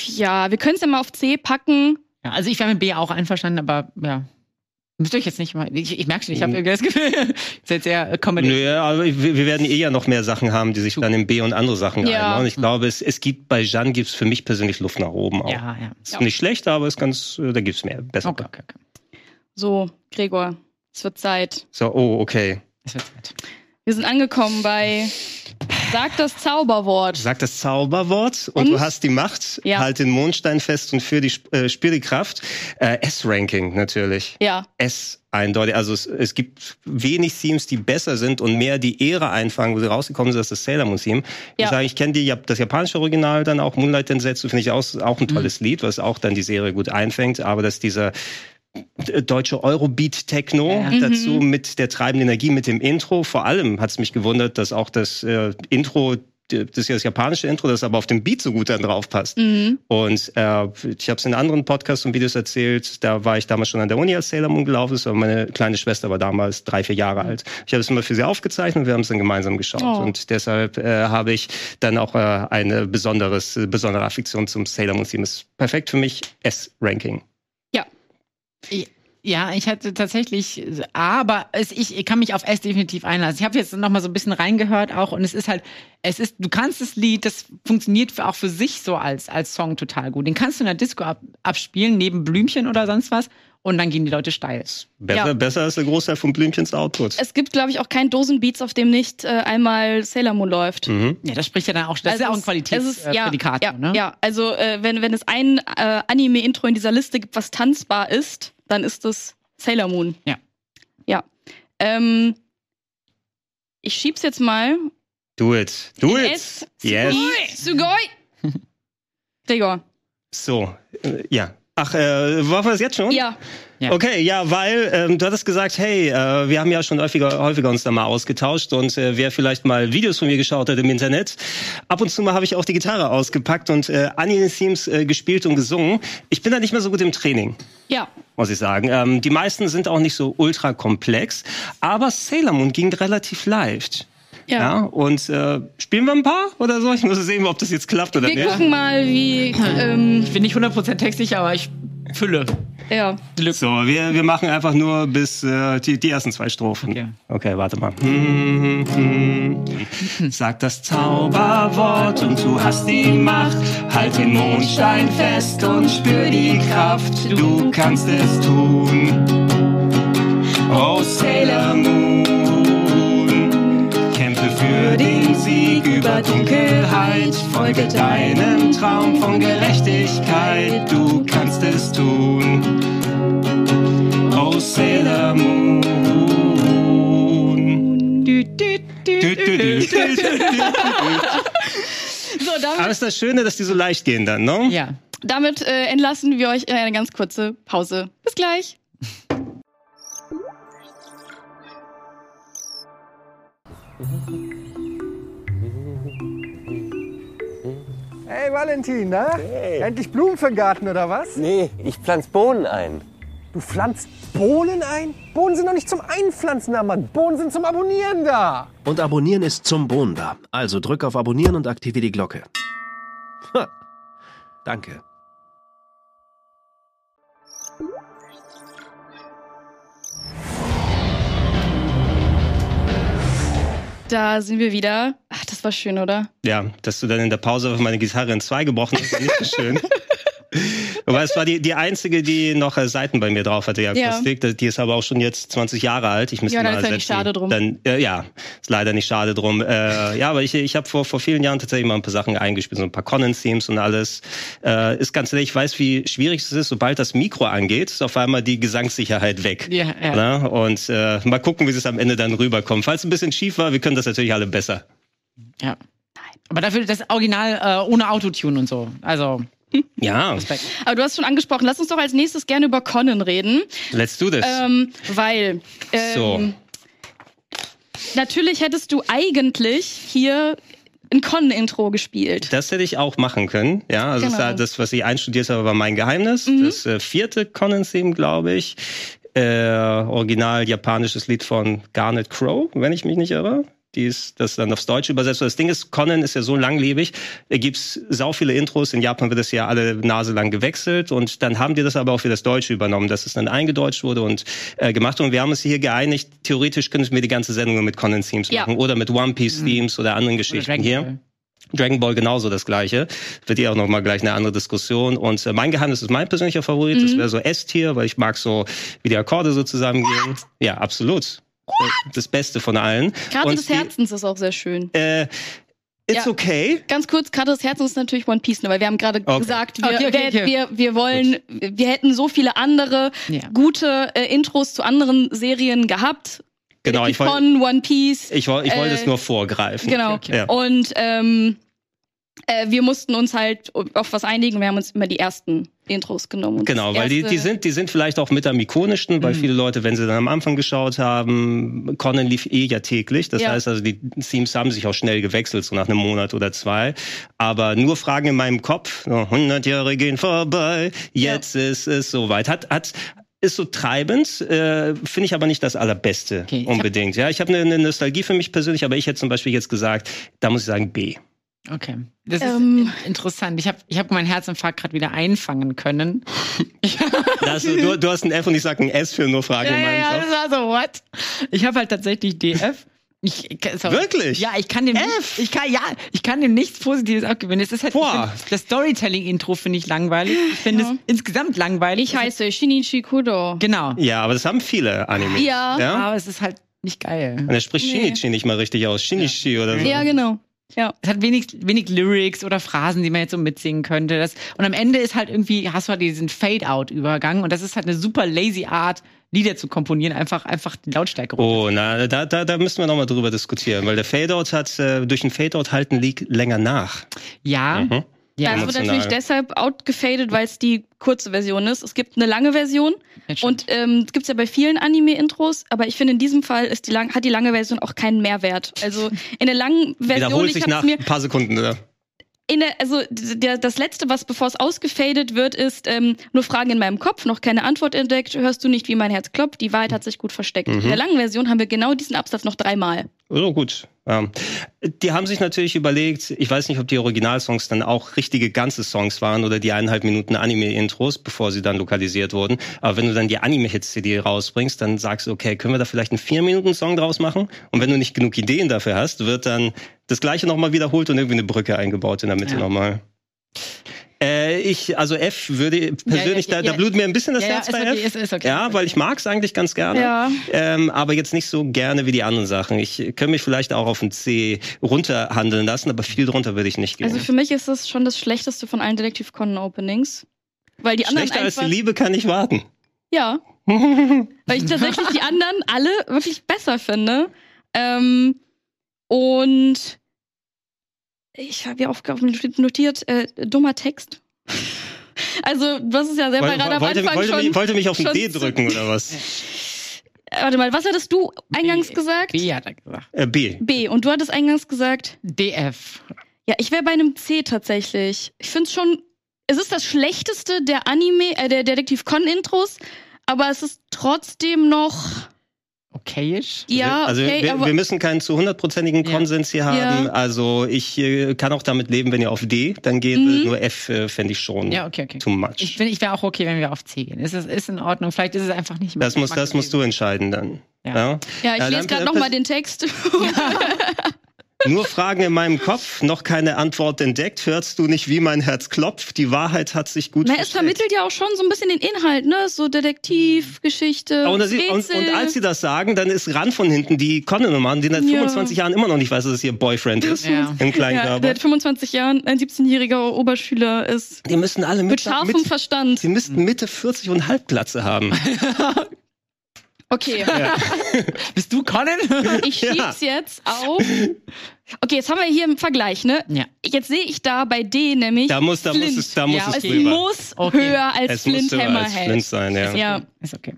ja, wir können es ja mal auf C packen. Ja, also ich wäre mit B auch einverstanden, aber ja. Müsst ihr euch jetzt nicht mal. Ich, ich merke schon, ich habe Mhm. irgendwie das Gefühl, jetzt sehr Comedy. Nö, aber wir, werden eh ja noch mehr Sachen haben, die sich dann in B und andere Sachen Ja. einbauen. Ich glaube, es, es gibt bei Jeanne gibt's für mich persönlich Luft nach oben auch. Ja, ja. Ist nicht schlecht, aber ist ganz, äh, da gibt's mehr. Besser. Okay, okay, okay. So, Gregor, Es wird Zeit. So, oh, okay. Es wird Zeit. Wir sind angekommen bei Sag das Zauberwort. Sag das Zauberwort und, Und? du hast die Macht. Ja. Halt den Mondstein fest und für die äh, spiel die Kraft. Äh, S-Ranking natürlich. Ja. S eindeutig. Also es, es gibt wenig Themes, die besser sind und mehr die Ehre einfangen, wo sie rausgekommen sind, ist das Sailor Moon Theme. Ich Ja. sage, ich kenne die, das japanische Original dann auch, Moonlight Densetsu, finde ich auch, auch ein tolles Lied, was auch dann die Serie gut einfängt, aber dass dieser äh, deutsche Eurobeat-Techno Ja. dazu mit der treibenden Energie, mit dem Intro. Vor allem hat es mich gewundert, dass auch das äh, Intro das ist ja das japanische Intro, das aber auf dem Beat so gut dann drauf passt. Mhm. Und äh, ich habe es in anderen Podcasts und Videos erzählt, da war ich damals schon an der Uni, als Sailor Moon gelaufen ist, aber meine kleine Schwester war damals drei, vier Jahre alt. Ich habe es immer für sie aufgezeichnet und wir haben es dann gemeinsam geschaut. Oh. Und deshalb äh, habe ich dann auch äh, eine besonderes, besondere Affektion zum Sailor Moon Theme. Ist perfekt für mich S-Ranking. Ja, ich hatte tatsächlich, aber es, ich, ich kann mich auf S definitiv einlassen. Ich habe jetzt noch mal so ein bisschen reingehört auch und es ist halt, es ist, du kannst das Lied, das funktioniert für, auch für sich so als als Song total gut. Den kannst du in der Disco ab, abspielen neben Blümchen oder sonst was und dann gehen die Leute steil. Besser, Ja. besser als der Großteil von Blümchens Output. Es gibt, glaube ich, auch keinen Dosenbeats, auf dem nicht äh, einmal Sailor Moon läuft. Mhm. Ja, das spricht ja dann auch, das ist ja auch ein es- es ist- Qualitätsprädikat. ja, ne? ja, also äh, wenn, wenn es ein äh, Anime-Intro in dieser Liste gibt, was tanzbar ist, dann ist es Sailor Moon. Ja. Ja. Ähm, ich schieb's jetzt mal. Do it. Do it. S. Yes. Sugoi. Gregor. So, äh, ja. Ach, äh, war das jetzt schon? Ja. Ja. Okay, ja, weil ähm, du hattest gesagt, hey, äh, wir haben ja schon häufiger, häufiger uns da mal ausgetauscht und äh, wer vielleicht mal Videos von mir geschaut hat im Internet, ab und zu mal habe ich auch die Gitarre ausgepackt und äh, Anime-Themes äh, gespielt und gesungen. Ich bin da nicht mehr so gut im Training Ja. muss ich sagen. Ähm, die meisten sind auch nicht so ultra komplex, aber Sailor Moon ging relativ leicht. Ja. Ja, und äh, spielen wir ein paar oder so? Ich muss sehen, ob das jetzt klappt oder Wir nicht. gucken mal, wie. Ähm, Ich bin nicht 100% textsicher, aber ich fülle. ja. So, wir, wir machen einfach nur bis äh, die, die ersten zwei Strophen. Okay. Okay, warte mal. Hm, hm, hm. Sag das Zauberwort und du hast die Macht. Halt den Mondstein fest und spür die Kraft. Du kannst es tun. Oh Sailor Moon, für den Sieg über Dunkelheit. Folge deinem Traum von Gerechtigkeit. Du kannst es tun. Oh Sailor Moon. Du, du, du. So, Aber damit, ist das Schöne, dass die so leicht gehen dann, ne? Ja. damit äh, entlassen wir euch in eine ganz kurze Pause. Bis gleich. Hey Valentin, na? Endlich Blumen für den Garten oder was? Nee, ich pflanz Bohnen ein. Du pflanzt Bohnen ein? Bohnen sind doch nicht zum Einpflanzen da, Mann. Bohnen sind zum Abonnieren da. Und Abonnieren ist zum Bohnen da. Also drück auf Abonnieren und aktiviere die Glocke. Ha. Danke. Da sind wir wieder. Ach, das war schön, oder? Ja, dass du dann in der Pause auf meine Gitarre in zwei gebrochen hast, war nicht so schön. Aber es war die, die einzige, die noch äh, Seiten bei mir drauf hatte, die Ja. Akustik. Die ist aber auch schon jetzt 20 Jahre alt. Ich müsste Ja, dann mal ist ja nicht schade drum. Dann, äh, ja, ist leider nicht schade drum. Äh, ja, aber ich, ich habe vor, vor vielen Jahren tatsächlich mal ein paar Sachen eingespielt, so ein paar Conan-Themes und alles. Äh, ist ganz ehrlich, ich weiß, wie schwierig es ist, sobald das Mikro angeht, ist auf einmal die Gesangssicherheit weg. Ja, ja. Und äh, mal gucken, wie es am Ende dann rüberkommt. Falls es ein bisschen schief war, wir können das natürlich alle besser. ja. Aber dafür das Original äh, ohne Autotune und so. Also, Ja. Aber du hast schon angesprochen, lass uns doch als nächstes gerne über Conan reden. let's do this. Ähm, weil. Ähm, So. Natürlich hättest du eigentlich hier ein Conan-Intro gespielt. Das hätte ich auch machen können. Ja, also Genau. das, das, was ich einstudiert habe, war mein Geheimnis. Das äh, vierte Conan-Theme, glaube ich. Äh, original japanisches Lied von Garnet Crow, wenn ich mich nicht irre. Die ist das dann aufs Deutsche übersetzt. Das Ding ist, Conan ist ja so langlebig. Da gibt's sau viele Intros. In Japan wird das ja alle Nase lang gewechselt. Und dann haben die das aber auch für das Deutsche übernommen, dass es dann eingedeutscht wurde und äh, gemacht. Und wir haben uns hier geeinigt, theoretisch könnten wir die ganze Sendung nur mit Conan-Themes Ja. machen. Oder mit One Piece-Themes oder anderen Geschichten Dragon hier. Dragon Ball genauso das gleiche. Wird ja auch noch mal gleich eine andere Diskussion. Und äh, mein Geheimnis ist mein persönlicher Favorit. Das wäre so S-Tier, weil ich mag so, wie die Akkorde so zusammengehen. Ja, absolut. Das Beste von allen. Karte Und des die- Herzens ist auch sehr schön. Äh, it's Ja. okay. Ganz kurz, Karte des Herzens ist natürlich One Piece, ne? weil wir haben gerade Okay. gesagt, wir, Okay, okay, okay. Wir, wir wollen, wir hätten so viele andere Ja. gute äh, Intros zu anderen Serien gehabt. Genau, ich wollte von One Piece. ich, woll- ich wollte Äh, es nur vorgreifen. Genau. okay. Ja. Und ähm, äh, wir mussten uns halt auf was einigen. Wir haben uns immer die ersten Intros genommen. Und Genau, weil die, die, sind, die sind vielleicht auch mit am ikonischsten, Mhm. weil viele Leute, wenn sie dann am Anfang geschaut haben, Conan lief eh ja täglich. Das Ja. heißt also, die Themes haben sich auch schnell gewechselt, so nach einem Monat oder zwei. Aber nur Fragen in meinem Kopf, noch 100 Jahre gehen vorbei, jetzt ist es soweit. Hat, hat, ist so treibend, äh, finde ich aber nicht das Allerbeste Okay, ich hab- unbedingt. ja, ich habe eine, eine Nostalgie für mich persönlich, aber ich hätte zum Beispiel jetzt gesagt, da muss ich sagen B. Okay. Das ist Ähm. in- interessant. Ich habe ich hab meinen Herzinfarkt gerade wieder einfangen können. Das, du, du hast ein F und ich sag ein S für nur Fragen Ja, in ja, meinem ja, Kopf. das war so, what? Ich habe halt tatsächlich DF. Ich, sorry. Wirklich? Ja, ich kann dem F? ich kann ja, ich kann dem nichts Positives abgewinnen. Es ist halt Boah. find, das Storytelling-Intro finde ich langweilig. Ich finde Ja. es insgesamt langweilig. Ich heiße Shinichi Kudo. genau. Ja, aber das haben viele Anime. Ja. Aber es ist halt nicht geil. Und er spricht Nee. Shinichi nicht mal richtig aus. Shinichi oder so. Ja, genau. Ja. Es hat wenig, wenig Lyrics oder Phrasen, die man jetzt so mitsingen könnte. Das, und am Ende ist halt irgendwie, hast du halt diesen Fade-Out-Übergang und das ist halt eine super lazy Art, Lieder zu komponieren, einfach, einfach die Lautstärke runter. Oh, na, da, da, da müssen wir nochmal drüber diskutieren, weil der Fadeout hat, äh, durch den Fadeout halten Lied länger nach. Ja, Mhm. Ja. Das wird natürlich deshalb outgefadet, weil es die kurze Version ist. Es gibt eine lange Version und ähm, gibt's ja bei vielen Anime-Intros, aber ich finde in diesem Fall ist die lang hat die lange Version auch keinen Mehrwert. Also in der langen Version, Wiederholt ich sich hab's nach mir ein paar Sekunden. Oder? in der, also der, das letzte, was bevor es ausgefadet wird, ist ähm, nur Fragen in meinem Kopf, noch keine Antwort entdeckt, hörst du nicht, wie mein Herz klopft, die Wahrheit hat sich gut versteckt. Mhm. In der langen Version haben wir genau diesen Absatz noch dreimal. Oh, gut. Ja. Die haben sich natürlich überlegt, ich weiß nicht, ob die Originalsongs dann auch richtige ganze Songs waren oder die eineinhalb Minuten Anime-Intros, bevor sie dann lokalisiert wurden. Aber wenn du dann die Anime-Hits-CD rausbringst, dann sagst du, okay, können wir da vielleicht einen Vier-Minuten-Song draus machen? Und wenn du nicht genug Ideen dafür hast, wird dann das Gleiche nochmal wiederholt und irgendwie eine Brücke eingebaut in der Mitte Ja. nochmal. Äh, ich, also F würde persönlich, ja, ja, da, da ja. blutet mir ein bisschen das Ja, ja, Herz bei okay, F. ist- ist okay. Ja, weil ich mag es eigentlich ganz gerne. Ja. Ähm, aber jetzt nicht so gerne wie die anderen Sachen. Ich könnte mich vielleicht auch auf ein C runterhandeln lassen, aber viel drunter würde ich nicht gehen. Also für mich ist das schon das schlechteste von allen Detective Conan Openings. Weil die anderen Schlechter als die Liebe kann ich warten. Ja. Weil ich tatsächlich die anderen alle wirklich besser finde. Ähm, und ich habe ja Aufgaben notiert, äh, dummer Text. Also, du hast es ja selber Woll- gerade am wollte, Anfang wollte, schon. mich, wollte mich auf ein schon D drücken oder was? Äh, Warte mal, was hattest du eingangs B. gesagt? B hat er gesagt. Äh, B. B. Und du hattest eingangs gesagt, DF. ja, ich wäre bei einem C tatsächlich. Ich finde es schon, es ist das schlechteste der Anime, äh, der Detektiv Con Intros, aber es ist trotzdem noch, Okayisch. ja, also okay, wir, aber wir müssen keinen zu hundertprozentigen Ja. Konsens hier haben. Ja. Also ich äh, kann auch damit leben, wenn ihr auf D dann geht. Mhm. Nur F äh, fände ich schon Ja, okay, okay. too much. Ich, bin- ich wäre auch okay, wenn wir auf C gehen. Ist, es- ist in Ordnung. Vielleicht ist es einfach nicht mehr. das muss, das musst du entscheiden dann. Ja. Ja. ja, ich Ja, lese gerade nochmal den Text. Nur Fragen in meinem Kopf, noch keine Antwort entdeckt. Hörst du nicht, wie mein Herz klopft? Die Wahrheit hat sich gut Na, es vermittelt ja auch schon so ein bisschen den Inhalt, ne? So Detektivgeschichte. Und, und, und als sie das sagen, dann ist Ran von hinten die Conan-Nummer, die seit Ja. 25 Jahren immer noch nicht weiß, dass es ihr Boyfriend ist. Ja. Im ja, Kleinkörper. der hat 25 Jahren ein 17-jähriger Oberschüler ist. die müssen alle Mit mit, scharfem mit Verstand. Sie müssten Mitte 40 und Halbglatze haben. Okay, Bist du Conan? ich Ja. schieb's jetzt auf. Okay, jetzt haben wir hier im Vergleich, ne? ja. Jetzt sehe ich da bei D nämlich. Da muss, da muss Flint. es, da muss Ja, es es drüber. muss Okay. höher als es Flint muss höher als Hammerhead. Flint sein, ja. Ja. Ist okay.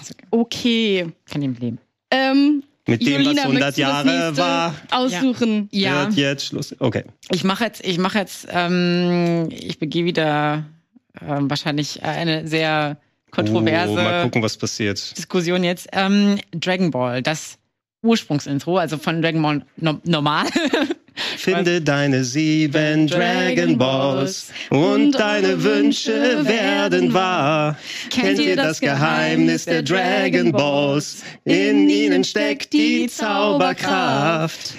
Ist okay. Okay. Kann ihm leben. Ähm, Mit dem, Julina, was 100 möchtest du das Jahre war, Aussuchen. Ja. wird jetzt Schluss. Okay. Ich mache jetzt, ich mache jetzt, ähm, ich begehe wieder ähm, wahrscheinlich eine sehr kontroverse Oh, mal gucken, was passiert. Diskussion jetzt. Ähm, Dragon Ball, das Ursprungsintro, also von Dragon Ball no normal. Finde deine sieben Dragon Balls und deine Wünsche werden wahr. Kennt ihr das Geheimnis der Dragon Balls? In ihnen steckt die Zauberkraft.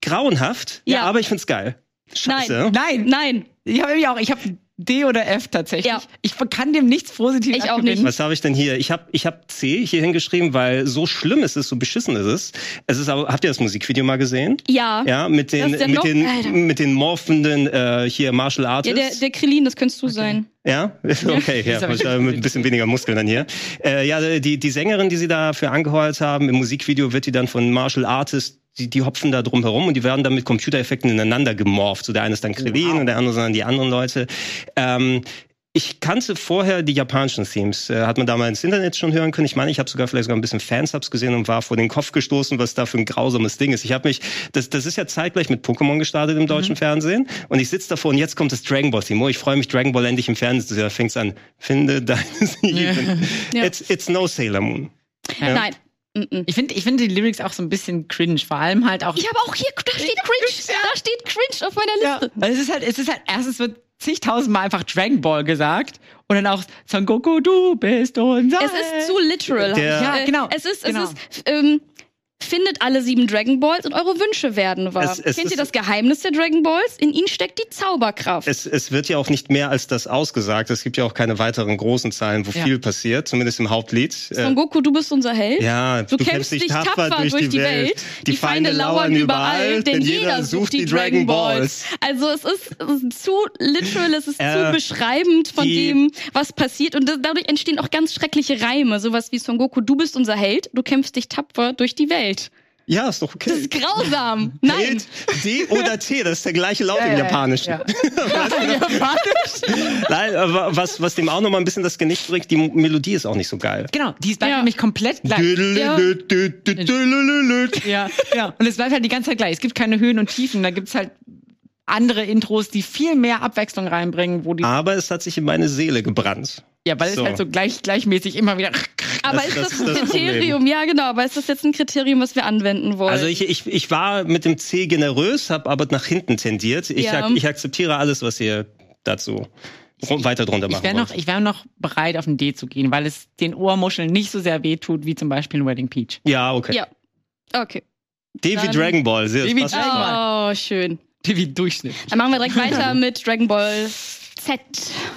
Grauenhaft, ja, aber ich find's geil. Scheiße. Nein, Nein, ich habe nämlich auch, ich habe D oder F tatsächlich. Ja. Ich kann dem nichts Positives Ich auch abgewinnen. nicht. Was habe ich denn hier? Ich habe ich hab C hier hingeschrieben, weil so schlimm ist es, so beschissen ist es. Es ist aber, habt ihr das Musikvideo mal gesehen? ja. Ja, mit den, mit noch- den, Alter. mit den morphenden, äh, hier Martial Ja, Artists. der, der Krillin, das könntest du sein. Ja, okay, ja, ja, mit ein bisschen weniger Muskeln dann hier. Äh, ja, die, die Sängerin, die sie dafür angeheuert haben, im Musikvideo wird die dann von Martial Artists, die, die hopfen da drum herum und die werden dann mit Computereffekten ineinander gemorpht. So der eine ist dann Krillin und der andere sind dann die anderen Leute. Ähm, ich kannte vorher die japanischen Themes. Äh, hat man da mal ins Internet schon hören können. Ich meine, ich habe sogar vielleicht sogar ein bisschen Fansubs gesehen und war vor den Kopf gestoßen, was da für ein grausames Ding ist. Ich habe mich, das, das ist ja zeitgleich mit Pokémon gestartet im deutschen Fernsehen. Und ich sitze davor und jetzt kommt das Dragon Ball Theme. Oh, ich freue mich, Dragon Ball endlich im Fernsehen zu sehen. Da fängt's an. Finde deine Sieben. Ja. It's, it's no Sailor Moon. Ja. Nein. Ich finde ich find die Lyrics auch so ein bisschen cringe. Vor allem halt auch. Ich habe auch hier, da steht cringe, da steht cringe auf meiner Liste. Weil es ist halt, es ist halt, erstens wird zigtausendmal einfach Dragon Ball gesagt und dann auch Son Goku, du bist unser. Es ist zu literal. Der- Ja, Äh, genau, Es ist, genau. es ist, ähm, findet alle sieben Dragon Balls und eure Wünsche werden wahr. Es- es Kennt ihr das Geheimnis der Dragon Balls? In ihnen steckt die Zauberkraft. Es, es wird ja auch nicht mehr als das ausgesagt. Es gibt ja auch keine weiteren großen Zahlen, wo Ja. viel passiert, zumindest im Hauptlied. Äh, Son Goku, du bist unser Held. Ja, Du kämpfst dich tapfer durch die Welt. Die Feinde lauern überall, denn jeder sucht die Dragon Balls. Also es ist, es ist zu literal, es ist Äh, zu beschreibend von die- dem, was passiert. Und das, dadurch entstehen auch ganz schreckliche Reime. Sowas wie Son Goku, du bist unser Held, du kämpfst dich tapfer durch die Welt. Ja, ist doch okay. Das ist grausam. Nein. D oder T, das ist der gleiche Laut im Japanischen. Ja. Japanisch. Nein, aber was, was dem auch nochmal ein bisschen das Genick bricht, die Melodie ist auch nicht so geil. Genau, die ist bleibt Ja. nämlich komplett gleich. Ja. Ja, ja. Und es bleibt halt die ganze Zeit gleich. Es gibt keine Höhen und Tiefen. Da gibt's halt andere Intros, die viel mehr Abwechslung reinbringen, wo die. Aber es hat sich in meine Seele gebrannt. ja, weil so. es halt so gleich, gleichmäßig immer wieder. Aber Das- ist das das, ein das Kriterium? Ja, genau. Aber ist das jetzt ein Kriterium, was wir anwenden wollen? Also ich, ich, ich war mit dem C generös, habe aber nach hinten tendiert. Ich, Ja. ak ich akzeptiere alles, was ihr dazu weiter drunter machen Ich wäre noch, ich wäre noch bereit, auf ein D zu gehen, weil es den Ohrmuscheln nicht so sehr wehtut wie zum Beispiel in Wedding Peach. Ja, okay. ja. Okay. D wie Dragon Ball. Sehr, D wie Dragon. Ball. Oh, schön. Wie Durchschnitt. Dann machen wir direkt weiter mit Dragon Ball Z.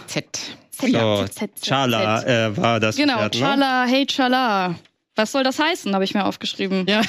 Z. Z, So, Z, Z, Z, Chala äh, war das. Genau, Pferd, ne? Chala, hey Chala. Was soll das heißen, habe ich mir aufgeschrieben. Ja.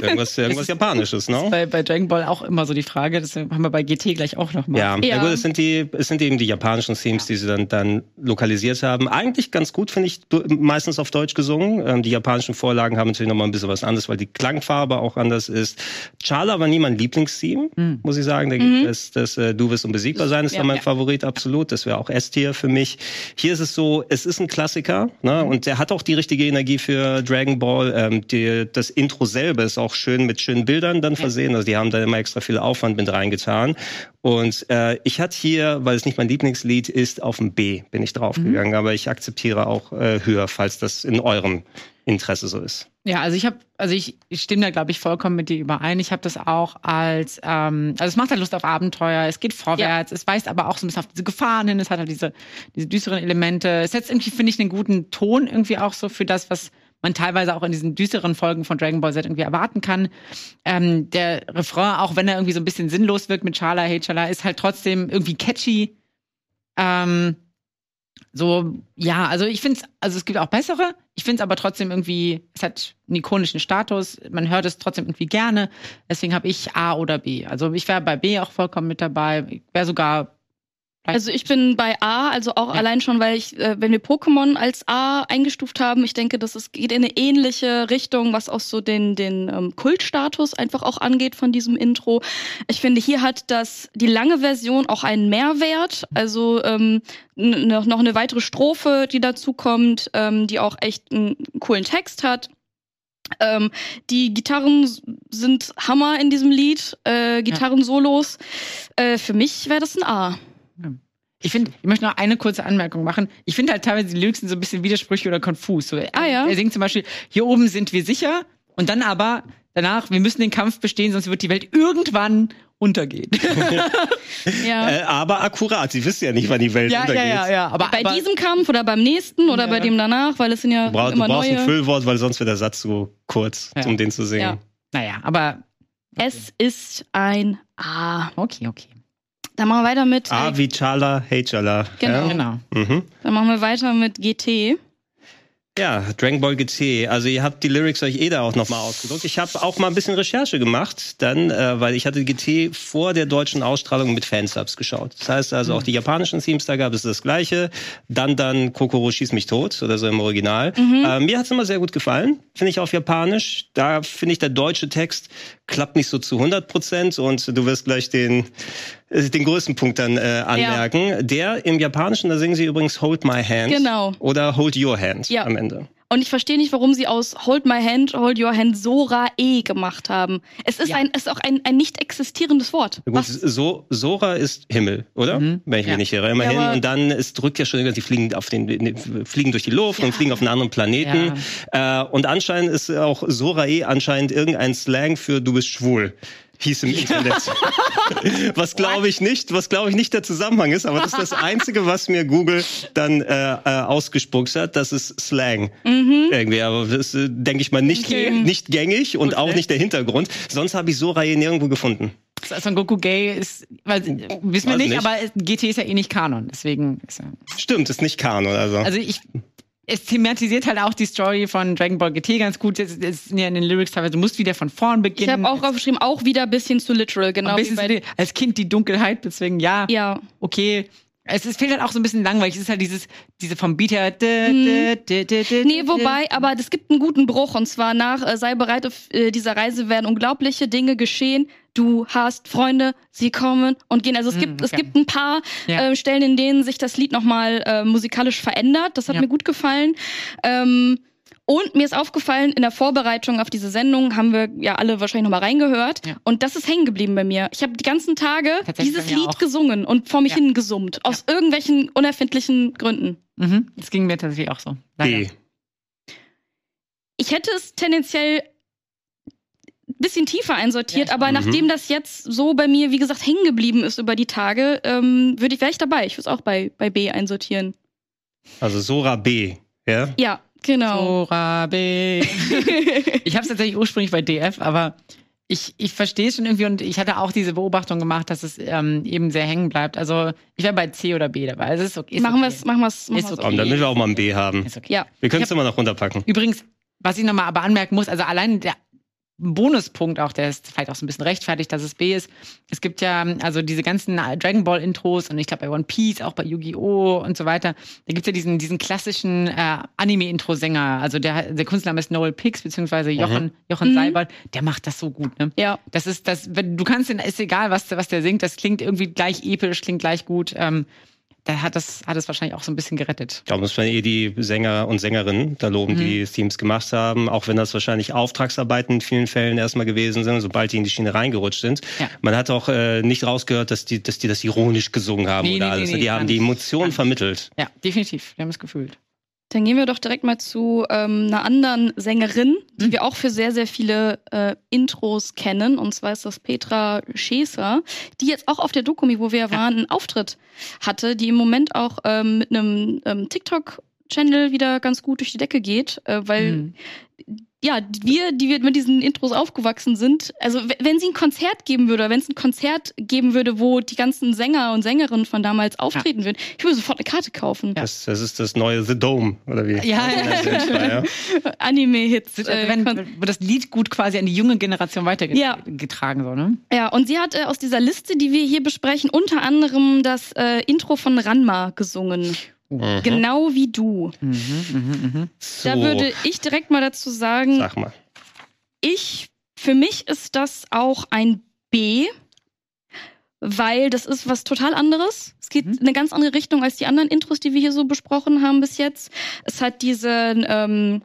Irgendwas, irgendwas Japanisches, ne? bei, bei Dragon Ball auch immer so die Frage. Das haben wir bei GT gleich auch nochmal. Ja, ja. Ja. gut, es sind die, es sind eben die japanischen Themes, die sie dann, dann lokalisiert haben. Eigentlich ganz gut, finde ich, meistens auf Deutsch gesungen. Ähm, die japanischen Vorlagen haben natürlich nochmal ein bisschen was anderes, weil die Klangfarbe auch anders ist. Chala war nie mein Lieblingstheme, muss ich sagen. Da gibt es das äh, Du wirst unbesiegbar sein, ist Ja. dann mein Ja. Favorit, absolut. Das wäre auch S-Tier für mich. Hier ist es so, es ist ein Klassiker, ne? Und der hat auch die richtige Energie für Dragon Ball. Ähm, die, das Intro selber ist auch schön mit schönen Bildern dann versehen. Also die haben da immer extra viel Aufwand mit reingetan. Und äh, ich hatte hier, weil es nicht mein Lieblingslied ist, auf dem B bin ich draufgegangen. Aber ich akzeptiere auch äh, höher, falls das in eurem Interesse so ist. Ja, also ich habe, also ich, ich stimme da glaube ich vollkommen mit dir überein. Ich habe das auch als, ähm, also es macht halt Lust auf Abenteuer, es geht vorwärts, es weist aber auch so ein bisschen auf diese Gefahren hin, es hat halt diese, diese düsteren Elemente. Es setzt irgendwie, finde ich, einen guten Ton irgendwie auch so für das, was man teilweise auch in diesen düsteren Folgen von Dragon Ball Z irgendwie erwarten kann. Ähm, der Refrain, auch wenn er irgendwie so ein bisschen sinnlos wirkt mit Chala, hey Chala, ist halt trotzdem irgendwie catchy. Ähm, so, ja, also ich finde es, also es gibt auch bessere. Ich finde es aber trotzdem irgendwie, es hat einen ikonischen Status. Man hört es trotzdem irgendwie gerne. Deswegen habe ich A oder B. Also ich wäre bei B auch vollkommen mit dabei. Ich wäre sogar. Also ich bin bei A, also auch Ja. allein schon, weil ich, äh, wenn wir Pokémon als A eingestuft haben, ich denke, dass es geht in eine ähnliche Richtung, was auch so den den ähm, Kultstatus einfach auch angeht von diesem Intro. Ich finde, hier hat das die lange Version auch einen Mehrwert, also ähm, noch noch eine weitere Strophe, die dazu kommt, ähm, die auch echt einen coolen Text hat. Ähm, die Gitarren sind Hammer in diesem Lied, äh, Gitarrensolos. Äh, für mich wäre das ein A. Ich finde, ich möchte noch eine kurze Anmerkung machen. Ich finde halt teilweise die Lyrics sind so ein bisschen widersprüchlich oder konfus. So, Ah, ja? Er singt zum Beispiel, hier oben sind wir sicher und dann aber danach, wir müssen den Kampf bestehen, sonst wird die Welt irgendwann untergehen. Ja. Äh, aber akkurat, sie wissen ja nicht, wann die Welt ja, untergeht. ja, ja, ja. Aber, bei aber, diesem Kampf oder beim nächsten oder Ja. bei dem danach, weil es sind ja Du brauchst, du immer brauchst neue. ein Füllwort, weil sonst wird der Satz so kurz, Ja. um den zu singen. Ja. Naja, aber es ist ein A. okay, okay. Dann machen wir weiter mit. A Äh, wie Chala, hey Chala. Genau. Ja? Genau. Mhm. dann machen wir weiter mit GT. Ja, Dragon Ball GT. Also ihr habt die Lyrics euch eh da auch nochmal ausgedruckt. Ich habe auch mal ein bisschen Recherche gemacht, dann, äh, weil ich hatte GT vor der deutschen Ausstrahlung mit Fansubs geschaut. Das heißt also auch die japanischen Themes, da gab es das gleiche. Dann dann Kokoro schieß mich tot oder so im Original. Äh, mir hat's immer sehr gut gefallen, finde ich auf Japanisch. Da finde ich der deutsche Text klappt nicht so zu 100 Prozent und du wirst gleich den äh, den größten Punkt dann äh, anmerken. Der im Japanischen, da singen sie übrigens Hold My Hand Genau. oder Hold Your Hand Ja. am Ende. Und ich verstehe nicht, warum sie aus Hold My Hand, Hold Your Hand Sora E gemacht haben. Es ist, Ja. ein, es ist auch ein, ein nicht existierendes Wort. Gut, Was, so, Sora ist Himmel, oder? Mhm. Wenn ich Ja. mich nicht irre. Immerhin. Ja, und dann es drückt ja schon, sie fliegen auf den, ne, fliegen durch die Luft und fliegen auf einen anderen Planeten. Äh, und anscheinend ist auch Sora eh anscheinend irgendein Slang für du bist schwul. Hieß im Internet. was glaube ich nicht, was glaube ich nicht der Zusammenhang ist, aber das ist das Einzige, was mir Google dann äh, äh, ausgespuckt hat. Das ist Slang. Irgendwie, aber das äh, denke ich mal nicht, Okay. nicht gängig und auch ne? nicht der Hintergrund. Sonst habe ich Sora eh nirgendwo gefunden. Son Goku gay ist, weil, wissen wir nicht, nicht. aber GT ist ja eh nicht Kanon, deswegen ist er, Stimmt, ist nicht Kanon. Also. also ich, es thematisiert halt auch die Story von Dragon Ball GT ganz gut. Es sind ja in den Lyrics teilweise, du musst wieder von vorn ich beginnen. habe auch aufgeschrieben, auch wieder ein bisschen zu literal, genau bisschen die- als Kind die Dunkelheit, deswegen ja, Ja, okay. Es, es fehlt halt auch so ein bisschen langweilig. Es ist halt dieses, diese vom Beat her. dä, dä, Mhm. Nee, wobei, aber es gibt einen guten Bruch und zwar nach äh, sei bereit auf äh, dieser Reise werden unglaubliche Dinge geschehen. Du hast Freunde, sie kommen und gehen. Also es gibt es okay. gibt ein paar Ja. äh, Stellen, in denen sich das Lied nochmal äh, musikalisch verändert. Das hat Ja. mir gut gefallen. Ähm, und mir ist aufgefallen, in der Vorbereitung auf diese Sendung haben wir ja alle wahrscheinlich nochmal reingehört. Ja. Und das ist hängen geblieben bei mir. Ich habe die ganzen Tage dieses Lied auch. gesungen und vor mich Ja. hin gesummt. Aus irgendwelchen unerfindlichen Gründen. Mhm, das ging mir tatsächlich auch so. Leider. B. Ich hätte es tendenziell ein bisschen tiefer einsortiert, Ja. aber Mhm. nachdem das jetzt so bei mir, wie gesagt, hängen geblieben ist über die Tage, ähm, würde ich, wäre ich dabei. Ich würde es auch bei, bei B einsortieren. Also Sora B. Ja? Ja, genau. Sora B. ich habe es tatsächlich ursprünglich bei DF, aber ich, ich verstehe es schon irgendwie und ich hatte auch diese Beobachtung gemacht, dass es ähm, eben sehr hängen bleibt. Also ich wäre bei C oder B dabei. Also ist okay. Ist machen wir es, machen wir es. Ist Machen okay. Komm, damit wir auch mal ein B haben. Ist okay. Ja. Wir können es immer noch runterpacken. Übrigens, was ich nochmal aber anmerken muss, also allein der Bonuspunkt auch, der ist vielleicht auch so ein bisschen rechtfertigt, dass es B ist. Es gibt ja also diese ganzen Dragon Ball Intros und ich glaube bei One Piece, auch bei Yu-Gi-Oh! und so weiter. Da gibt's ja diesen, diesen klassischen äh, Anime-Intro-Sänger. Also der, der Künstlername ist Noel Pix, beziehungsweise Jochen, Jochen Mhm. Seibert. Der macht das so gut, ne? Ja. Das ist das, wenn du kannst den, ist egal, was, was der singt, das klingt irgendwie gleich episch, klingt gleich gut. Ähm, da hat das, hat es wahrscheinlich auch so ein bisschen gerettet. Da muss man eh die Sänger und Sängerinnen da loben, die die Teams gemacht haben, auch wenn das wahrscheinlich Auftragsarbeiten in vielen Fällen erstmal gewesen sind, sobald die in die Schiene reingerutscht sind. Ja. Man hat auch äh, nicht rausgehört, dass die, dass die das ironisch gesungen haben Nee, oder nee, alles. nee, die haben die nicht. Emotion Gar nicht. vermittelt. Ja, definitiv. Wir haben es gefühlt. Dann gehen wir doch direkt mal zu ähm, einer anderen Sängerin, die wir auch für sehr, sehr viele äh, Intros kennen. Und zwar ist das Petra Scheser, die jetzt auch auf der Dokumi, wo wir waren, einen Auftritt hatte, die im Moment auch ähm, mit einem ähm, TikTok-Channel wieder ganz gut durch die Decke geht, äh, weil Mhm. Ja, wir, die wir mit diesen Intros aufgewachsen sind, also wenn sie ein Konzert geben würde, wenn es ein Konzert geben würde, wo die ganzen Sänger und Sängerinnen von damals auftreten würden, ich würde sofort eine Karte kaufen. Das, das ist das neue The Dome, oder wie? Ja, ja. ja. Anime-Hits. Also Äh, wenn, das Lied gut quasi an die junge Generation Ja. weitergetragen, so, ne? ja, und sie hat äh, aus dieser Liste, die wir hier besprechen, unter anderem das äh, Intro von Ranma gesungen. Mhm. Genau wie du. Mhm, mhm, mhm. So, Da würde ich direkt mal dazu sagen, sag mal. ich, für mich ist das auch ein B, weil das ist was total anderes. Es geht Mhm. in eine ganz andere Richtung als die anderen Intros, die wir hier so besprochen haben bis jetzt. Es hat diese, ähm,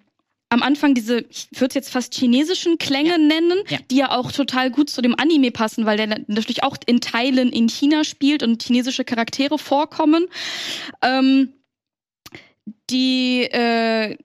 am Anfang diese, ich würde es jetzt fast chinesischen Klänge nennen, Ja. die ja auch total gut zu dem Anime passen, weil der natürlich auch in Teilen in China spielt und chinesische Charaktere vorkommen. Ähm, die, äh,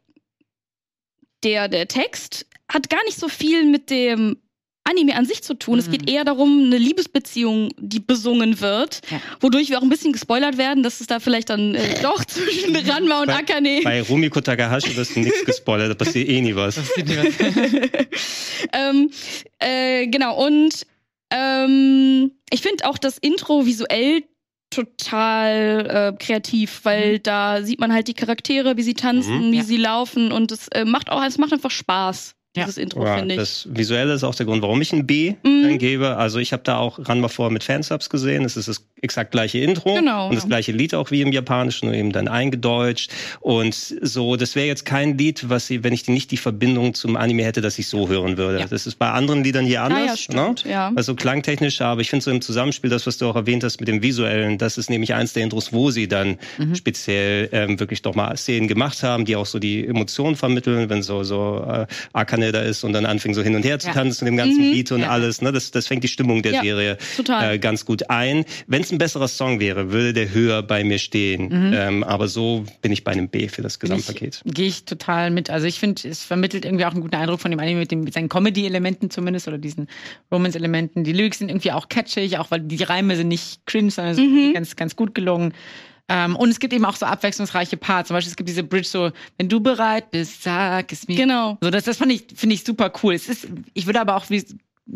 der, der Text hat gar nicht so viel mit dem Anime an sich zu tun. Es geht Mhm. eher darum, eine Liebesbeziehung, die besungen wird, Ja. wodurch wir auch ein bisschen gespoilert werden, dass es da vielleicht dann äh, doch zwischen Ranma und Bei- Akane. Bei Rumiko Takahashi wirst du nichts gespoilert, da passiert eh nie was. ähm, äh, genau, und Ähm, ich finde auch das Intro visuell total äh, kreativ, weil da sieht man halt die Charaktere, wie sie tanzen, Mhm. wie Ja. sie laufen und es äh, macht auch, es macht einfach Spaß, Ja. dieses Intro, Ja, finde ich. das Visuelle ist auch der Grund, warum ich ein B Mhm. dann gebe. Also ich habe da auch Ranma vor mit Fansubs gesehen. Es ist das exakt gleiche Intro Genau. und das gleiche Lied auch wie im Japanischen, nur eben dann eingedeutscht. Und so, das wäre jetzt kein Lied, was sie, wenn ich nicht die Verbindung zum Anime hätte, dass ich so hören würde. Ja. Das ist bei anderen Liedern hier anders. Ah ja, stimmt, ne? ja. Also klangtechnisch, aber ich finde so im Zusammenspiel, das, was du auch erwähnt hast mit dem Visuellen, das ist nämlich eins der Intros, wo sie dann Mhm. speziell ähm, wirklich doch mal Szenen gemacht haben, die auch so die Emotionen vermitteln, wenn so so äh, Akane da ist und dann anfängt so hin und her zu Ja. tanzen, dem ganzen Mhm. Beat und Ja. alles. Ne? Das, das fängt die Stimmung der Ja, Serie äh, ganz gut ein. Wenn es ein besserer Song wäre, würde der höher bei mir stehen. Mhm. Ähm, aber so bin ich bei einem B für das Gesamtpaket. Gehe ich total mit. Also ich finde, es vermittelt irgendwie auch einen guten Eindruck von dem Anime mit, dem, mit seinen Comedy-Elementen zumindest oder diesen Romance-Elementen. Die Lyrics sind irgendwie auch catchig, auch weil die Reime sind nicht cringe, sondern sind ganz, ganz gut gelungen. Ähm, und es gibt eben auch so abwechslungsreiche Parts. Zum Beispiel es gibt diese Bridge so, wenn du bereit bist, sag es mir. Genau. So, das, das ich, finde ich super cool. Es ist, ich würde aber auch, wie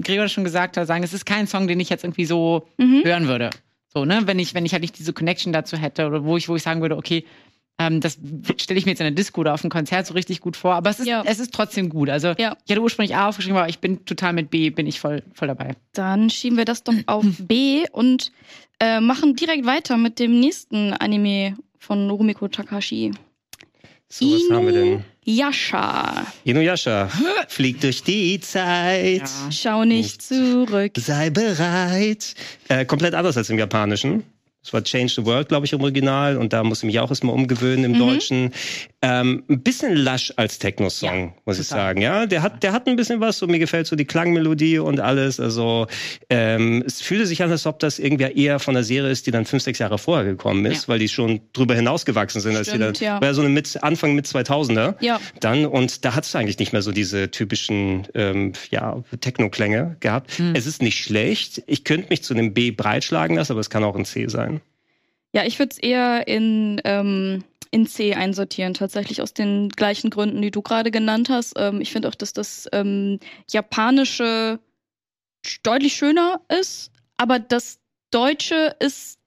Gregor schon gesagt hat, sagen, es ist kein Song, den ich jetzt irgendwie so Mhm. hören würde. So, ne, wenn ich, wenn ich halt nicht diese Connection dazu hätte oder wo ich, wo ich sagen würde, okay, ähm, das stelle ich mir jetzt in der Disco oder auf einem Konzert so richtig gut vor, aber es ist, Ja. es ist trotzdem gut. Also Ja. ich hatte ursprünglich A aufgeschrieben, aber ich bin total mit B, bin ich voll, voll dabei. Dann schieben wir das doch auf B und äh, machen direkt weiter mit dem nächsten Anime von Rumiko Takahashi. So, was haben wir denn? Yasha. Inuyasha fliegt durch die Zeit. Schau nicht zurück. Sei bereit. Äh, komplett anders als im Japanischen. Das war Change the World, glaube ich, im Original. Und da musste ich mich auch erstmal umgewöhnen im Deutschen. Ähm, ein bisschen lasch als Techno-Song, Ja, muss ich total. sagen. Ja, der hat, der hat ein bisschen was. So mir gefällt so die Klangmelodie und alles. Also ähm, es fühlte sich an, als ob das irgendwie eher von der Serie ist, die dann fünf, sechs Jahre vorher gekommen ist, Ja. weil die schon drüber hinausgewachsen sind, als die dann. Stimmt, ja. War so eine mit Anfang mit 2000er. Ja. Dann und da hat es eigentlich nicht mehr so diese typischen ähm, ja, Techno-Klänge gehabt. Es ist nicht schlecht. Ich könnte mich zu einem B breitschlagen lassen, aber es kann auch ein C sein. Ja, ich würde es eher in, ähm, in C einsortieren, tatsächlich aus den gleichen Gründen, die du gerade genannt hast. Ähm, ich finde auch, dass das ähm, Japanische deutlich schöner ist, aber das Deutsche ist.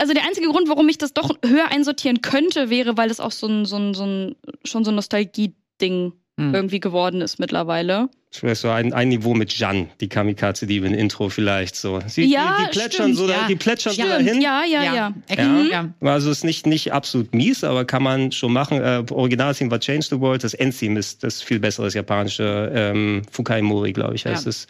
Also der einzige Grund, warum ich das doch höher einsortieren könnte, wäre, weil es auch so ein, so ein, so ein schon so ein Nostalgie-Ding Hm. irgendwie geworden ist mittlerweile. Vielleicht so ein, ein Niveau mit Jan, die Kamikaze-Diebe in Intro vielleicht so. Sie, Ja, die, die plätschern stimmt, so, da, ja. die plätschern so Stimmt, dahin. Ja, ja, ja. Ja. Ja. ja. Also ist nicht, nicht absolut mies, aber kann man schon machen. Äh, Originaltheme war Change the World, das Endtheme ist das viel besseres japanische ähm, Fukai Mori, glaube ich, heißt Ja. es.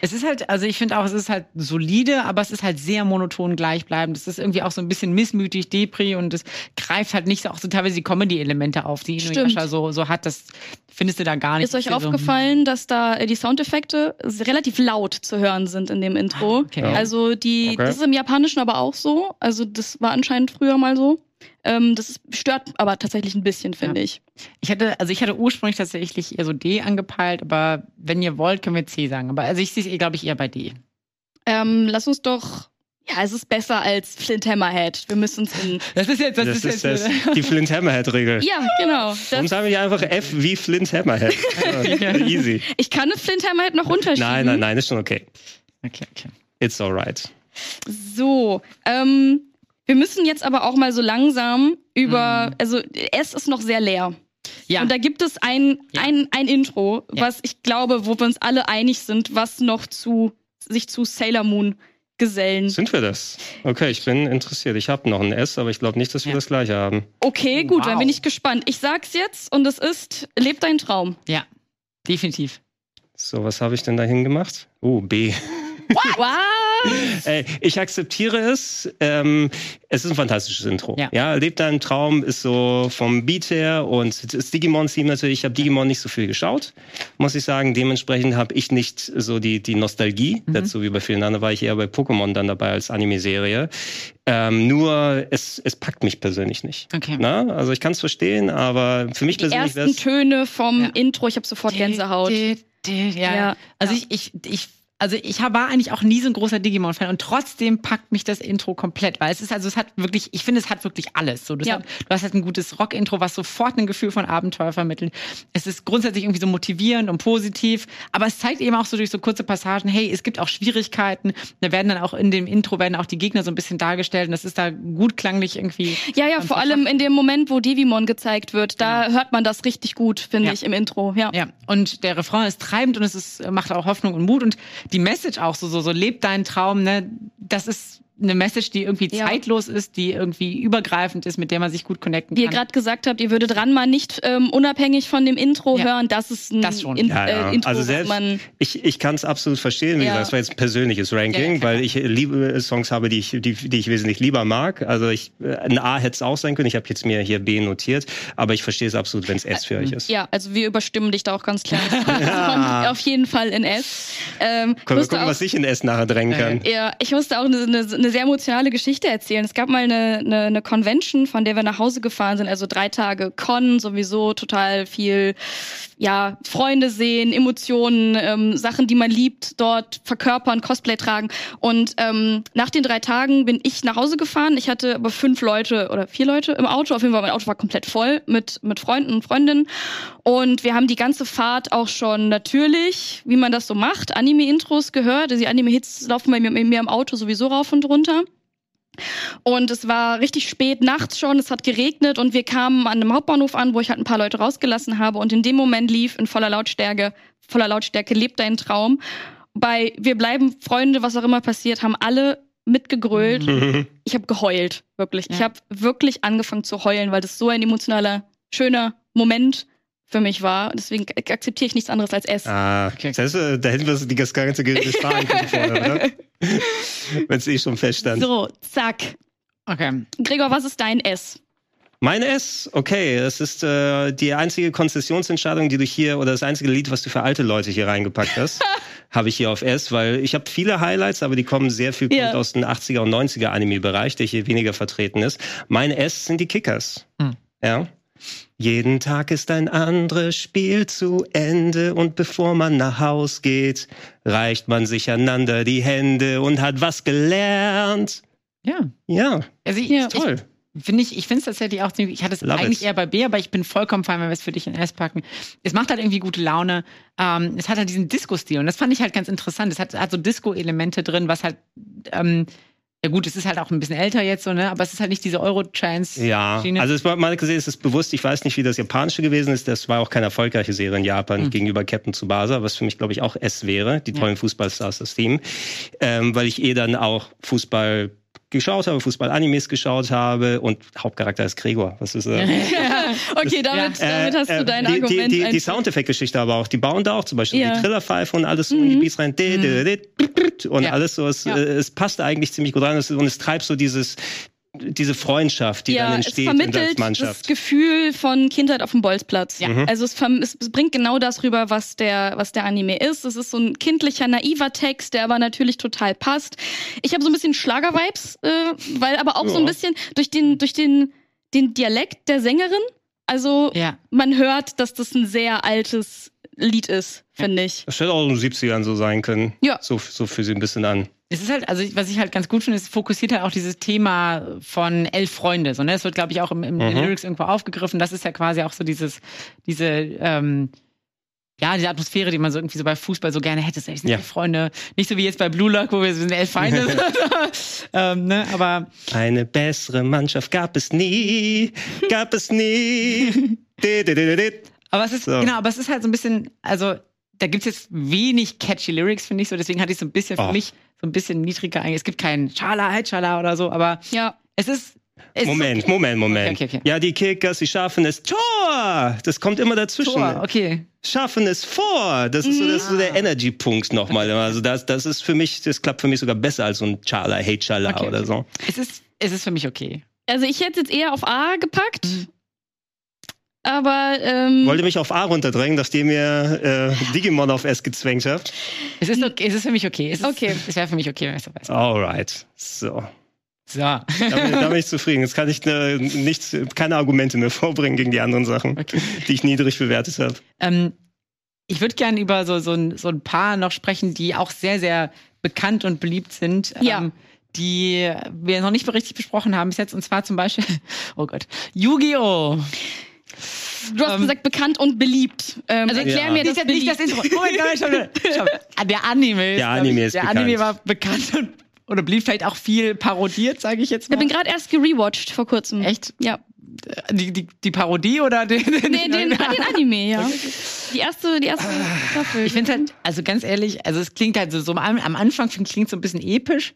Es ist halt, also ich finde auch, es ist halt solide, aber es ist halt sehr monoton gleichbleibend. Es ist irgendwie auch so ein bisschen missmütig, Depri und es greift halt nicht so auch so teilweise die Comedy-Elemente auf, die Stimmt. Inuyasha so, so hat. Das findest du da gar nicht. Ist euch Das so, aufgefallen, dass da äh, die Soundeffekte relativ laut zu hören sind in dem Intro? Ah, okay. Ja. Also die, Okay. das ist im Japanischen aber auch so. Also das war anscheinend früher mal so. Ähm, das ist, stört aber tatsächlich ein bisschen, finde ich. Ich hatte, also ich hatte ursprünglich tatsächlich eher so D angepeilt, aber wenn ihr wollt, können wir C sagen. Aber also ich sehe es, glaube ich, eher bei D. Ähm, lass uns doch. Ja, es ist besser als Flint Hammerhead. Wir müssen es in. Das ist jetzt, das, Das ist ist jetzt. das, die Flint Hammerhead-Regel. Ja, genau. Warum Das, sagen wir einfach F wie Flint Hammerhead? Ja, Easy. ich kann eine Flint Hammerhead noch runterschieben. Nein, nein, nein, ist schon okay. Okay, okay. It's alright. So, ähm, wir müssen jetzt aber auch mal so langsam über, Mhm. also S ist noch sehr leer. Ja. Und da gibt es ein, Ja. ein, ein Intro, Ja. was ich glaube, wo wir uns alle einig sind, was noch zu sich zu Sailor Moon gesellen. Sind wir das? Okay, ich bin interessiert. Ich habe noch ein S, aber ich glaube nicht, dass wir Ja. das gleiche haben. Okay, gut, dann Wow. bin ich gespannt. Ich sag's jetzt und es ist Leb dein Traum. ja, definitiv. So, was habe ich denn dahin gemacht? Oh, B. Wow! Ey, ich akzeptiere es. Ähm, es ist ein fantastisches Intro. Ja. Ja, Lebt dein Traum ist so vom Beat her und das Digimon-Theme natürlich. Ich habe Digimon nicht so viel geschaut, muss ich sagen. Dementsprechend habe ich nicht so die, die Nostalgie Mhm. dazu wie bei vielen anderen. War ich eher bei Pokémon dann dabei als Anime-Serie. Ähm, nur es, es packt mich persönlich nicht. Okay. Na? Also ich kann es verstehen, aber für mich Die persönlich wäre ersten Töne vom Ja. Töne vom Intro, ich habe sofort Gänsehaut. Die, die, ja. Ja. Also Ja. ich, ich, ich also ich war eigentlich auch nie so ein großer Digimon-Fan und trotzdem packt mich das Intro komplett, weil es ist also, es hat wirklich, ich finde, es hat wirklich alles. So, du, Ja. hast, du hast halt ein gutes Rock-Intro, was sofort ein Gefühl von Abenteuer vermittelt. Es ist grundsätzlich irgendwie so motivierend und positiv, aber es zeigt eben auch so durch so kurze Passagen, hey, es gibt auch Schwierigkeiten. Da werden dann auch in dem Intro werden auch die Gegner so ein bisschen dargestellt und das ist da gut klanglich irgendwie. Ja, ja, vor allem in dem Moment, wo Devimon gezeigt wird, da hört man das richtig gut, finde Ja. ich, im Intro. Ja. Ja, und der Refrain ist treibend und es ist, macht auch Hoffnung und Mut und die Message auch so, so, so, lebt deinen Traum, ne, das ist eine Message, die irgendwie Ja. zeitlos ist, die irgendwie übergreifend ist, mit der man sich gut connecten Wie ihr kann. gerade gesagt habt, ihr würdet Ranma nicht ähm, unabhängig von dem Intro Ja. hören. Das ist ein Das schon. In, Ja, ja. Äh, Intro, also selbst, man. ich, ich kann es absolut verstehen. Wie Ja. gesagt, das war jetzt ein persönliches Ranking, Ja, ja, weil ich liebe Songs habe, die ich, die, die ich wesentlich lieber mag. Also ich, äh, ein A hätte es auch sein können. Ich habe jetzt mir hier B notiert, aber ich verstehe es absolut, wenn es S für euch ist. Ja, also wir überstimmen dich da auch ganz klar. Das kommt auf jeden Fall in S. Ähm, Können wir gucken, auch- was ich in S nachher drängen kann. Ja, ich musste auch eine, eine, eine sehr emotionale Geschichte erzählen. Es gab mal eine, eine, eine Convention, von der wir nach Hause gefahren sind, also drei Tage Con, sowieso total viel, ja, Freunde sehen, Emotionen, ähm, Sachen, die man liebt, dort verkörpern, Cosplay tragen. Und ähm, nach den drei Tagen bin ich nach Hause gefahren. Ich hatte aber fünf Leute oder vier Leute im Auto. Auf jeden Fall, mein Auto war komplett voll mit, mit Freunden und Freundinnen. Und wir haben die ganze Fahrt auch schon natürlich, wie man das so macht, Anime-Intros gehört. Also die Anime-Hits laufen bei mir, bei mir im Auto sowieso rauf und runter. Und es war richtig spät nachts schon, es hat geregnet und wir kamen an einem Hauptbahnhof an, wo ich halt ein paar Leute rausgelassen habe. Und in dem Moment lief in voller Lautstärke, voller Lautstärke, lebt dein Traum. Bei Wir bleiben Freunde, was auch immer passiert, haben alle mitgegrölt. Mhm. Ich habe geheult, wirklich. Ich Ja. habe wirklich angefangen zu heulen, weil das so ein emotionaler, schöner Moment für mich war. Deswegen ak- akzeptiere ich nichts anderes als S. Ah, Okay. das heißt, äh, da hätten wir die das ganze Gericht fahren können vorher, oder? Wenn es eh schon feststand. So, zack. Okay. Gregor, was ist dein S? Mein S, okay, das ist äh, die einzige Konzessionsentscheidung, die du hier, oder das einzige Lied, was du für alte Leute hier reingepackt hast, habe ich hier auf S, weil ich habe viele Highlights, aber die kommen sehr viel kommt aus dem 80er und 90er Anime-Bereich, der hier weniger vertreten ist. Mein S sind die Kickers. Hm. Ja. Jeden Tag ist ein anderes Spiel zu Ende und bevor man nach Haus geht, reicht man sich einander die Hände und hat was gelernt. Ja. Ja, Also ich, Ja. ich, toll. Finde ich, ich finde es tatsächlich auch ziemlich, ich hatte es Love eigentlich it. eher bei B, aber ich bin vollkommen fein, wenn wir es für dich in S packen. Es macht halt irgendwie gute Laune. Ähm, es hat halt diesen Disco-Stil und das fand ich halt ganz interessant. Es hat, hat so Disco-Elemente drin, was halt, ähm, ja gut, es ist halt auch ein bisschen älter jetzt so, ne, aber es ist halt nicht diese Euro-Trance. Ja, also es war mal gesehen, es ist bewusst, ich weiß nicht, wie das japanische gewesen ist, das war auch keine erfolgreiche Serie in Japan gegenüber Captain Tsubasa, was für mich, glaube ich, auch S wäre, die tollen Fußballstars, das Team, ähm, weil ich eh dann auch Fußball geschaut habe, Fußball-Animes geschaut habe und Hauptcharakter ist Gregor. Was ist äh, Okay, damit, damit hast du dein die, Argument. Die, die, die Soundeffekt-Geschichte aber auch, die bauen da auch zum Beispiel Ja. die Trillerpfeife und alles so in die Beats rein. Di- Und Ja. alles so, es, Ja. äh, es passt eigentlich ziemlich gut rein und es treibt so dieses diese Freundschaft, die ja, dann es entsteht in der vermittelt das Mannschaft. Gefühl von Kindheit auf dem Bolzplatz. Ja. Mhm. Also es, es bringt genau das rüber, was der, was der Anime ist. Es ist so ein kindlicher, naiver Text, der aber natürlich total passt. Ich habe so ein bisschen Schlager-Vibes, äh, weil aber auch so ein Ja. bisschen durch den, durch den, den Dialekt der Sängerin. Also Ja. man hört, dass das ein sehr altes Lied ist, finde ich. Das hätte auch in den 70ern so sein können. Ja. So, so für sie ein bisschen an. Es ist halt, also was ich halt ganz gut finde, es fokussiert halt auch dieses Thema von elf Freunde. So, ne? Es wird, glaube ich, auch im, im den Mhm. Lyrics irgendwo aufgegriffen. Das ist ja quasi auch so dieses, diese, ähm, ja, diese Atmosphäre, die man so irgendwie so bei Fußball so gerne hätte. Sind Ja. elf Freunde. Nicht so wie jetzt bei Blue Lock, wo wir sind elf Feinde. ähm, ne? Aber Eine bessere Mannschaft gab es nie, gab es nie. Aber es ist, So. genau, aber es ist halt so ein bisschen, also da gibt's jetzt wenig catchy Lyrics, finde ich so. Deswegen hatte ich so ein bisschen für Oh. mich so ein bisschen niedriger eigentlich. Es gibt keinen Schala, halt Schala oder so, aber Ja. es ist. Es Moment, ist okay. Moment, Moment. Okay, okay, okay. Ja, die Kickers, die schaffen es. Tor! Das kommt immer dazwischen. Tor, okay. Schaffen es vor. Das ist so, das ist so der Energy-Punkt nochmal. Also das, das ist für mich, das klappt für mich sogar besser als so ein Chala, Hey Chala Okay, oder so. Es ist, es ist für mich okay. Also ich hätte jetzt eher auf A gepackt. Mhm. Aber ähm, Wollte mich auf A runterdrängen, nachdem ihr äh, Digimon auf S gezwängt habt. Es ist, okay, es ist für mich okay. Es ist, Okay. Es wäre für mich okay, wenn ich so weiß. Alright. So. So. Da bin, da bin ich zufrieden. Jetzt kann ich äh, nichts, keine Argumente mehr vorbringen gegen die anderen Sachen, Okay. die ich niedrig bewertet habe. ähm, Ich würde gerne über so, so, ein, so ein paar noch sprechen, die auch sehr, sehr bekannt und beliebt sind. Ja. Ähm, die wir noch nicht richtig besprochen haben bis jetzt. Und zwar zum Beispiel, oh Gott, Yu-Gi-Oh! Du hast Ähm, gesagt, bekannt und beliebt. Ähm, Also erklär Ja. mir das Nicht, nicht das beliebt. Intro. Oh mein Gott, schau, schau. Ah, Der Anime ist, Der Anime ich, ist der bekannt. Anime war bekannt und oder blieb vielleicht auch viel parodiert, sage ich jetzt Ich mal. bin gerade erst gerewatcht vor kurzem. Echt? Ja. Die, die, die Parodie oder den, den, Nee, den, den Anime, ja. Die erste, die erste Staffel. Ich finde halt, also ganz ehrlich, also es klingt halt so, so am, am Anfang klingt so ein bisschen episch,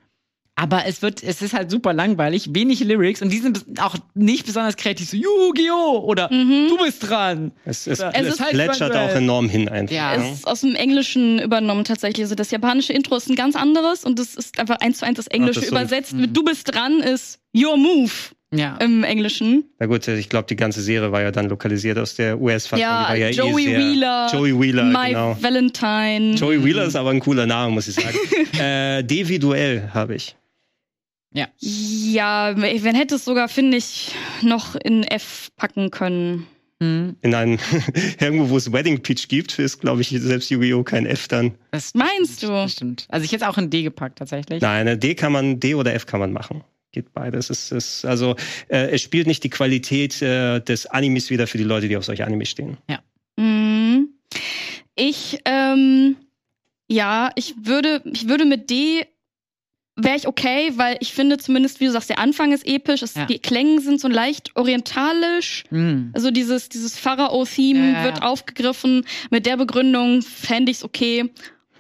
aber es wird, es ist halt super langweilig, wenig Lyrics und die sind auch nicht besonders kreativ, so Yu-Gi-Oh! oder Mhm. du bist dran. Es, es, Es es, ist halt plätschert auch enorm hin einfach. Ja. ne? ist aus dem Englischen übernommen tatsächlich. Also das japanische Intro ist ein ganz anderes und das ist einfach eins zu eins das Englische Ach, das ist so- übersetzt. Mit Du bist dran ist Your Move Ja. im Englischen. Na gut, ich glaube, die ganze Serie war ja dann lokalisiert aus der US-Fassung. Ja, ja Joey eh Wheeler, Joey Wheeler, My genau. Valentine. Joey Wheeler ist aber ein cooler Name, muss ich sagen. äh, Devi Duell habe ich. Ja, wenn hätte es sogar, finde ich, noch in F packen können. Hm, In einem, irgendwo, wo es Wedding Peach gibt, ist, glaube ich, selbst Yu-Gi-Oh! kein F dann. das Meinst du? Das stimmt. Also ich hätte es auch in D gepackt tatsächlich. Nein, eine D kann man, D oder F kann man machen. Geht beides. Es ist, also, äh, es spielt nicht die Qualität äh, des Animes wieder für die Leute, die auf solche Anime stehen. Mhm. Ich, ähm, ja, ich würde, ich würde mit D wäre ich okay, weil ich finde zumindest, wie du sagst, der Anfang ist episch, es, Ja. die Klänge sind so leicht orientalisch. Hm. Also dieses, dieses Pharao-Theme Ja, ja, wird ja. aufgegriffen. Mit der Begründung fände ich's okay.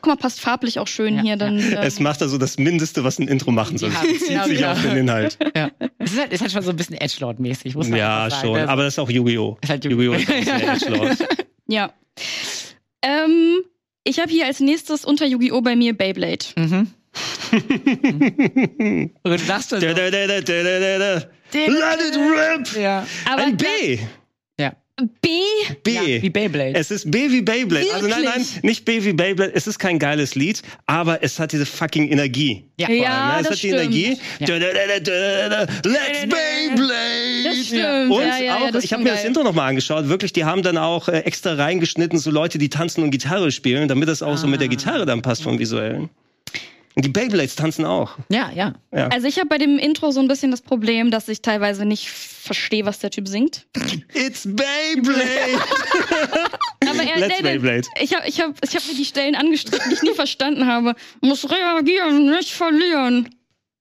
Guck mal, passt farblich auch schön Ja, hier. ja. Dann, ähm, Es macht also das Mindeste, was ein Intro machen soll. Ja, Es zieht genau, sich genau. auf den Inhalt. Ja. Es ist halt, ist halt schon so ein bisschen Edgelord-mäßig, muss man Ja, sagen. schon. Das- Aber das ist auch Yu-Gi-Oh! Ist halt Yu-Gi-Oh! Yu-Gi-Oh! ist auch sehr edgelord. ja. Ähm, ich habe hier als nächstes unter Yu-Gi-Oh! bei mir Beyblade. Mhm. Und du lachst so. Da, da, da, da, da, da, da. Let it rip! Ja. Aber Ein B! Ja. B? B. ja. Wie Beyblade. Es ist B wie Beyblade. Also nein, nein, Wirklich? nicht B wie Beyblade. Es ist kein geiles Lied, aber es hat diese fucking Energie. ja. Ja. ne? Es das hat die stimmt. Energie. Ja. Da, da, da, da, da, da. Let's Beyblade! Das stimmt. Und ja, ja, auch, ja, das ich habe mir das. Intro nochmal angeschaut. Wirklich, die haben dann auch äh, extra reingeschnitten, so Leute, die tanzen und Gitarre spielen, damit das auch so mit der Ah. Gitarre dann passt vom Visuellen. Und die Beyblades tanzen auch. ja, ja. Also ich habe bei dem Intro so ein bisschen das Problem, dass ich teilweise nicht verstehe, was der Typ singt. It's Beyblade! Aber er, Let's nee, Beyblade. Ich habe ich hab, ich hab mir die Stellen angestrichen, die ich nie verstanden habe. Muss reagieren, nicht verlieren.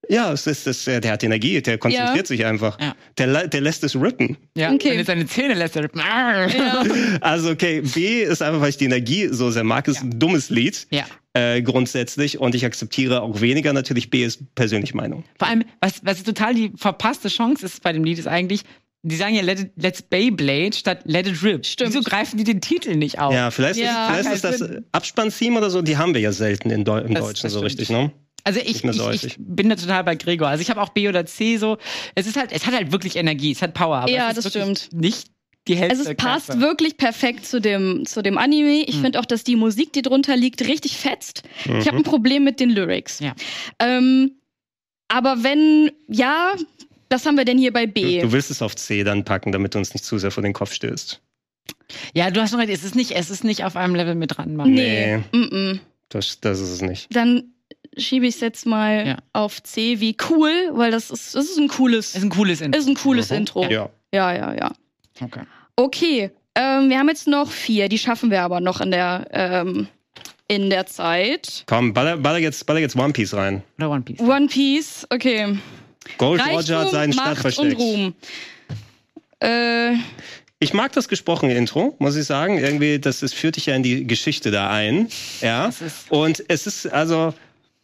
ja, es ist, es, der hat Energie, der konzentriert Ja. sich einfach. Ja. Der, der lässt es rippen. ja. Okay. Wenn er seine Zähne lässt, er ja. Ja. Also okay, B ist einfach, weil ich die Energie so sehr mag, ist Ja. ein dummes Lied. ja. Äh, grundsätzlich und ich akzeptiere auch weniger natürlich B ist persönlich Meinung. Vor allem, was, was total die verpasste Chance ist bei dem Lied, ist eigentlich, die sagen ja Let it, Let's Beyblade statt Let it rip. Stimmt. Wieso greifen die den Titel nicht auf? Ja, vielleicht, Ja. ist, vielleicht ist das Abspann-Theme oder so, die haben wir ja selten in Deu im Das- Deutschen das so richtig, ne? Also ich, so ich, ich bin da total bei Gregor. Also ich habe auch B oder C so. Es ist halt, es hat halt wirklich Energie, es hat Power. Aber Ja, es ist das stimmt. Nicht die Hälfte. Also es passt Klasse. wirklich perfekt zu dem, zu dem Anime. Ich Hm. finde auch, dass die Musik, die drunter liegt, richtig fetzt. Ich habe ein Problem mit den Lyrics. Ja. Ähm, aber wenn, ja, was haben wir denn hier bei B? Du willst es auf C dann packen, damit du uns nicht zu sehr vor den Kopf stößt. Ja, du hast schon recht. Es ist nicht, es ist nicht auf einem Level mit dran. Mann. nee. Mm -mm. Das, das ist es nicht. Dann schiebe ich es jetzt mal Ja. auf C wie cool, weil das ist, das ist ein cooles, Ist ein cooles Intro. ist ein cooles Mhm. Intro. Ja. Ja, ja, ja. Okay. Okay, ähm, wir haben jetzt noch vier, die schaffen wir aber noch in der, ähm, in der Zeit. Komm, baller, baller, jetzt, baller jetzt One Piece rein. Oder One Piece. One Piece, okay. Gold Roger hat seinen Reichtum, Start Macht versteckt. und Ruhm. Äh, Ich mag das gesprochene Intro, muss ich sagen. Irgendwie, das, das führt dich ja in die Geschichte da ein. Ja. Das ist- Und es ist also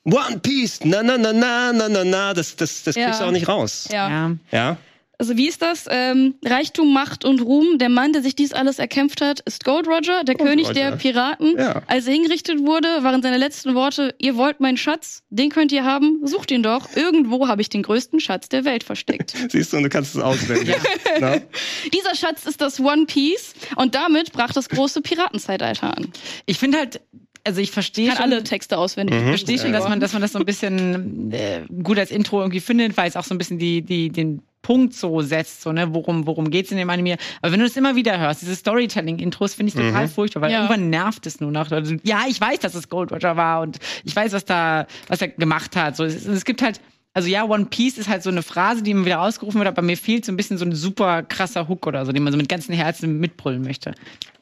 One Piece, na na na na na na na, das, das, das Ja. kriegst du auch nicht raus. ja. Ja. Ja. Also wie ist das? Ähm, Reichtum, Macht und Ruhm. Der Mann, der sich dies alles erkämpft hat, ist Gold Roger, der Gold König Roger. der Piraten. Ja. Als er hingerichtet wurde, waren seine letzten Worte, ihr wollt meinen Schatz, den könnt ihr haben, sucht ihn doch. Irgendwo habe ich den größten Schatz der Welt versteckt. Siehst du, und du kannst es auswählen. Na? Dieser Schatz ist das One Piece und damit brach das große Piratenzeitalter an. Ich finde halt, also ich verstehe Kann schon, alle Texte auswendig. Mhm. ich verstehe schon, dass man, dass man das so ein bisschen äh, gut als Intro irgendwie findet, weil es auch so ein bisschen die, die, den Punkt so setzt, so, ne, worum, worum geht's in dem Anime. Aber wenn du das immer wieder hörst, diese Storytelling-Intros finde ich total furchtbar, weil Ja. irgendwann nervt es nur noch. Also, ja, ich weiß, dass es Gold Roger war und ich weiß, was da, was er gemacht hat. So, es, es gibt halt, also ja, One Piece ist halt so eine Phrase, die immer wieder ausgerufen wird, aber mir fehlt so ein bisschen so ein super krasser Hook oder so, den man so mit ganzem Herzen mitbrüllen möchte.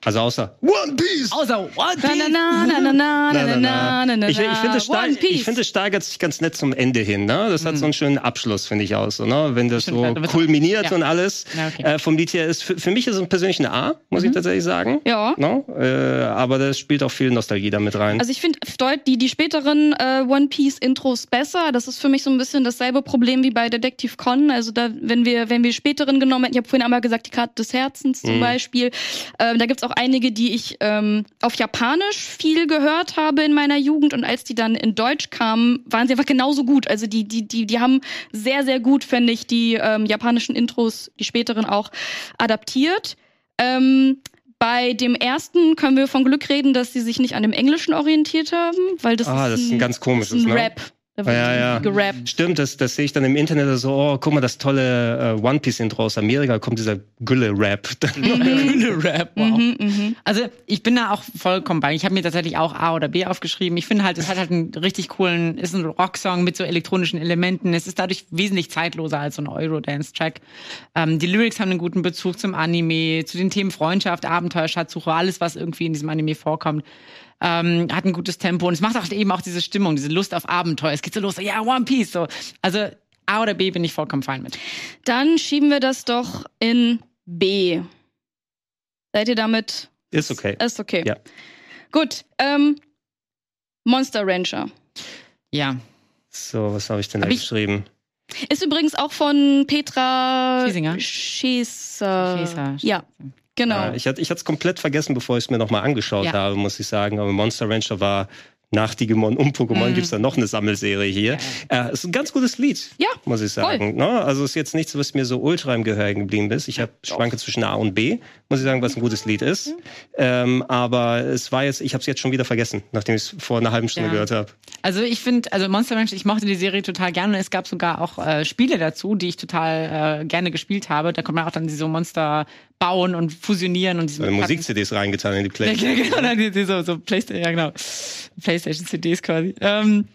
Also außer One Piece. Außer One Piece. Na, na, na, ich, ich finde, es, steig, find, es steigert sich ganz nett zum Ende hin. Ne? Das hat mhm. so einen hm. schönen Abschluss, finde ich auch. So, ne? Wenn das so also, kulminiert ja. und alles Na, okay. äh, vom Lied her ist. Für, für mich ist es persönlich eine A, muss mhm. ich tatsächlich sagen. Ja. Ne? Äh, aber das spielt auch viel Nostalgie damit rein. Also ich finde die, die späteren äh, One Piece Intros besser. Das ist für mich so ein bisschen dasselbe Problem wie bei Detective Con. Also da, wenn wir, wenn wir späteren genommen hätten, ich habe vorhin einmal gesagt, die Karte des Herzens zum mhm. Beispiel, äh, da gibt es auch einige, die ich ähm, auf Japanisch viel gehört habe in meiner Jugend und als die dann in Deutsch kamen, waren sie einfach genauso gut. Also die, die, die, die haben sehr, sehr gut, finde ich, die ähm, japanischen Intros, die späteren auch adaptiert. Ähm, bei dem ersten können wir von Glück reden, dass sie sich nicht an dem Englischen orientiert haben, weil das, Ah, ist, das ist ein ganz komisches, das ist ein ne? Da wird Ja, ja. gerappt. Stimmt, das, das sehe ich dann im Internet so, oh, guck mal, das tolle äh, One Piece Intro aus Amerika, kommt dieser Gülle-Rap. Rap, wow. Mhm, mhm. Also ich bin da auch vollkommen bei. Ich habe mir tatsächlich auch A oder B aufgeschrieben. Ich finde halt, es hat halt einen richtig coolen, ist ein Rocksong mit so elektronischen Elementen. Es ist dadurch wesentlich zeitloser als so ein Eurodance-Track. Ähm, die Lyrics haben einen guten Bezug zum Anime, zu den Themen Freundschaft, Abenteuer, Schatzsuche, alles, was irgendwie in diesem Anime vorkommt. Ähm, hat ein gutes Tempo und es macht auch eben auch diese Stimmung, diese Lust auf Abenteuer. Es geht so los, so, ja, One Piece, so. Also A oder B bin ich vollkommen fein mit. Dann schieben wir das doch in B. Seid ihr damit? Ist okay. Ist okay. Ja. Gut. Ähm, Monster Rancher. Ja. So, was habe ich denn da Hab ich- geschrieben? Ist übrigens auch von Petra Schiesinger? Schäser. Schäser. Ja, genau. Ja, ich hatte ich es komplett vergessen, bevor ich es mir nochmal angeschaut Ja. habe, muss ich sagen. Aber Monster Rancher war nach Digimon und Pokémon Mhm. gibt's da noch eine Sammelserie hier. Äh, ist ein ganz gutes Lied, Ja, muss ich sagen. Ne? Also ist jetzt nichts, was mir so ultra im Gehör geblieben ist. Ich habe schwanke zwischen A und B, muss ich sagen, was ein gutes Lied ist. Mhm. Ähm, aber es war jetzt, ich habe es jetzt schon wieder vergessen, nachdem ich es vor einer halben Stunde Ja. gehört habe. Also ich finde, also Monster Ranch, ich mochte die Serie total gerne. Es gab sogar auch äh, Spiele dazu, die ich total äh, gerne gespielt habe. Da konnte man auch dann so Monster bauen und fusionieren und diese Musik-CDs reingetan in die Ja, genau, genau, die, die, so, so Playstation, ja genau. Playstation CDs quasi. Ähm,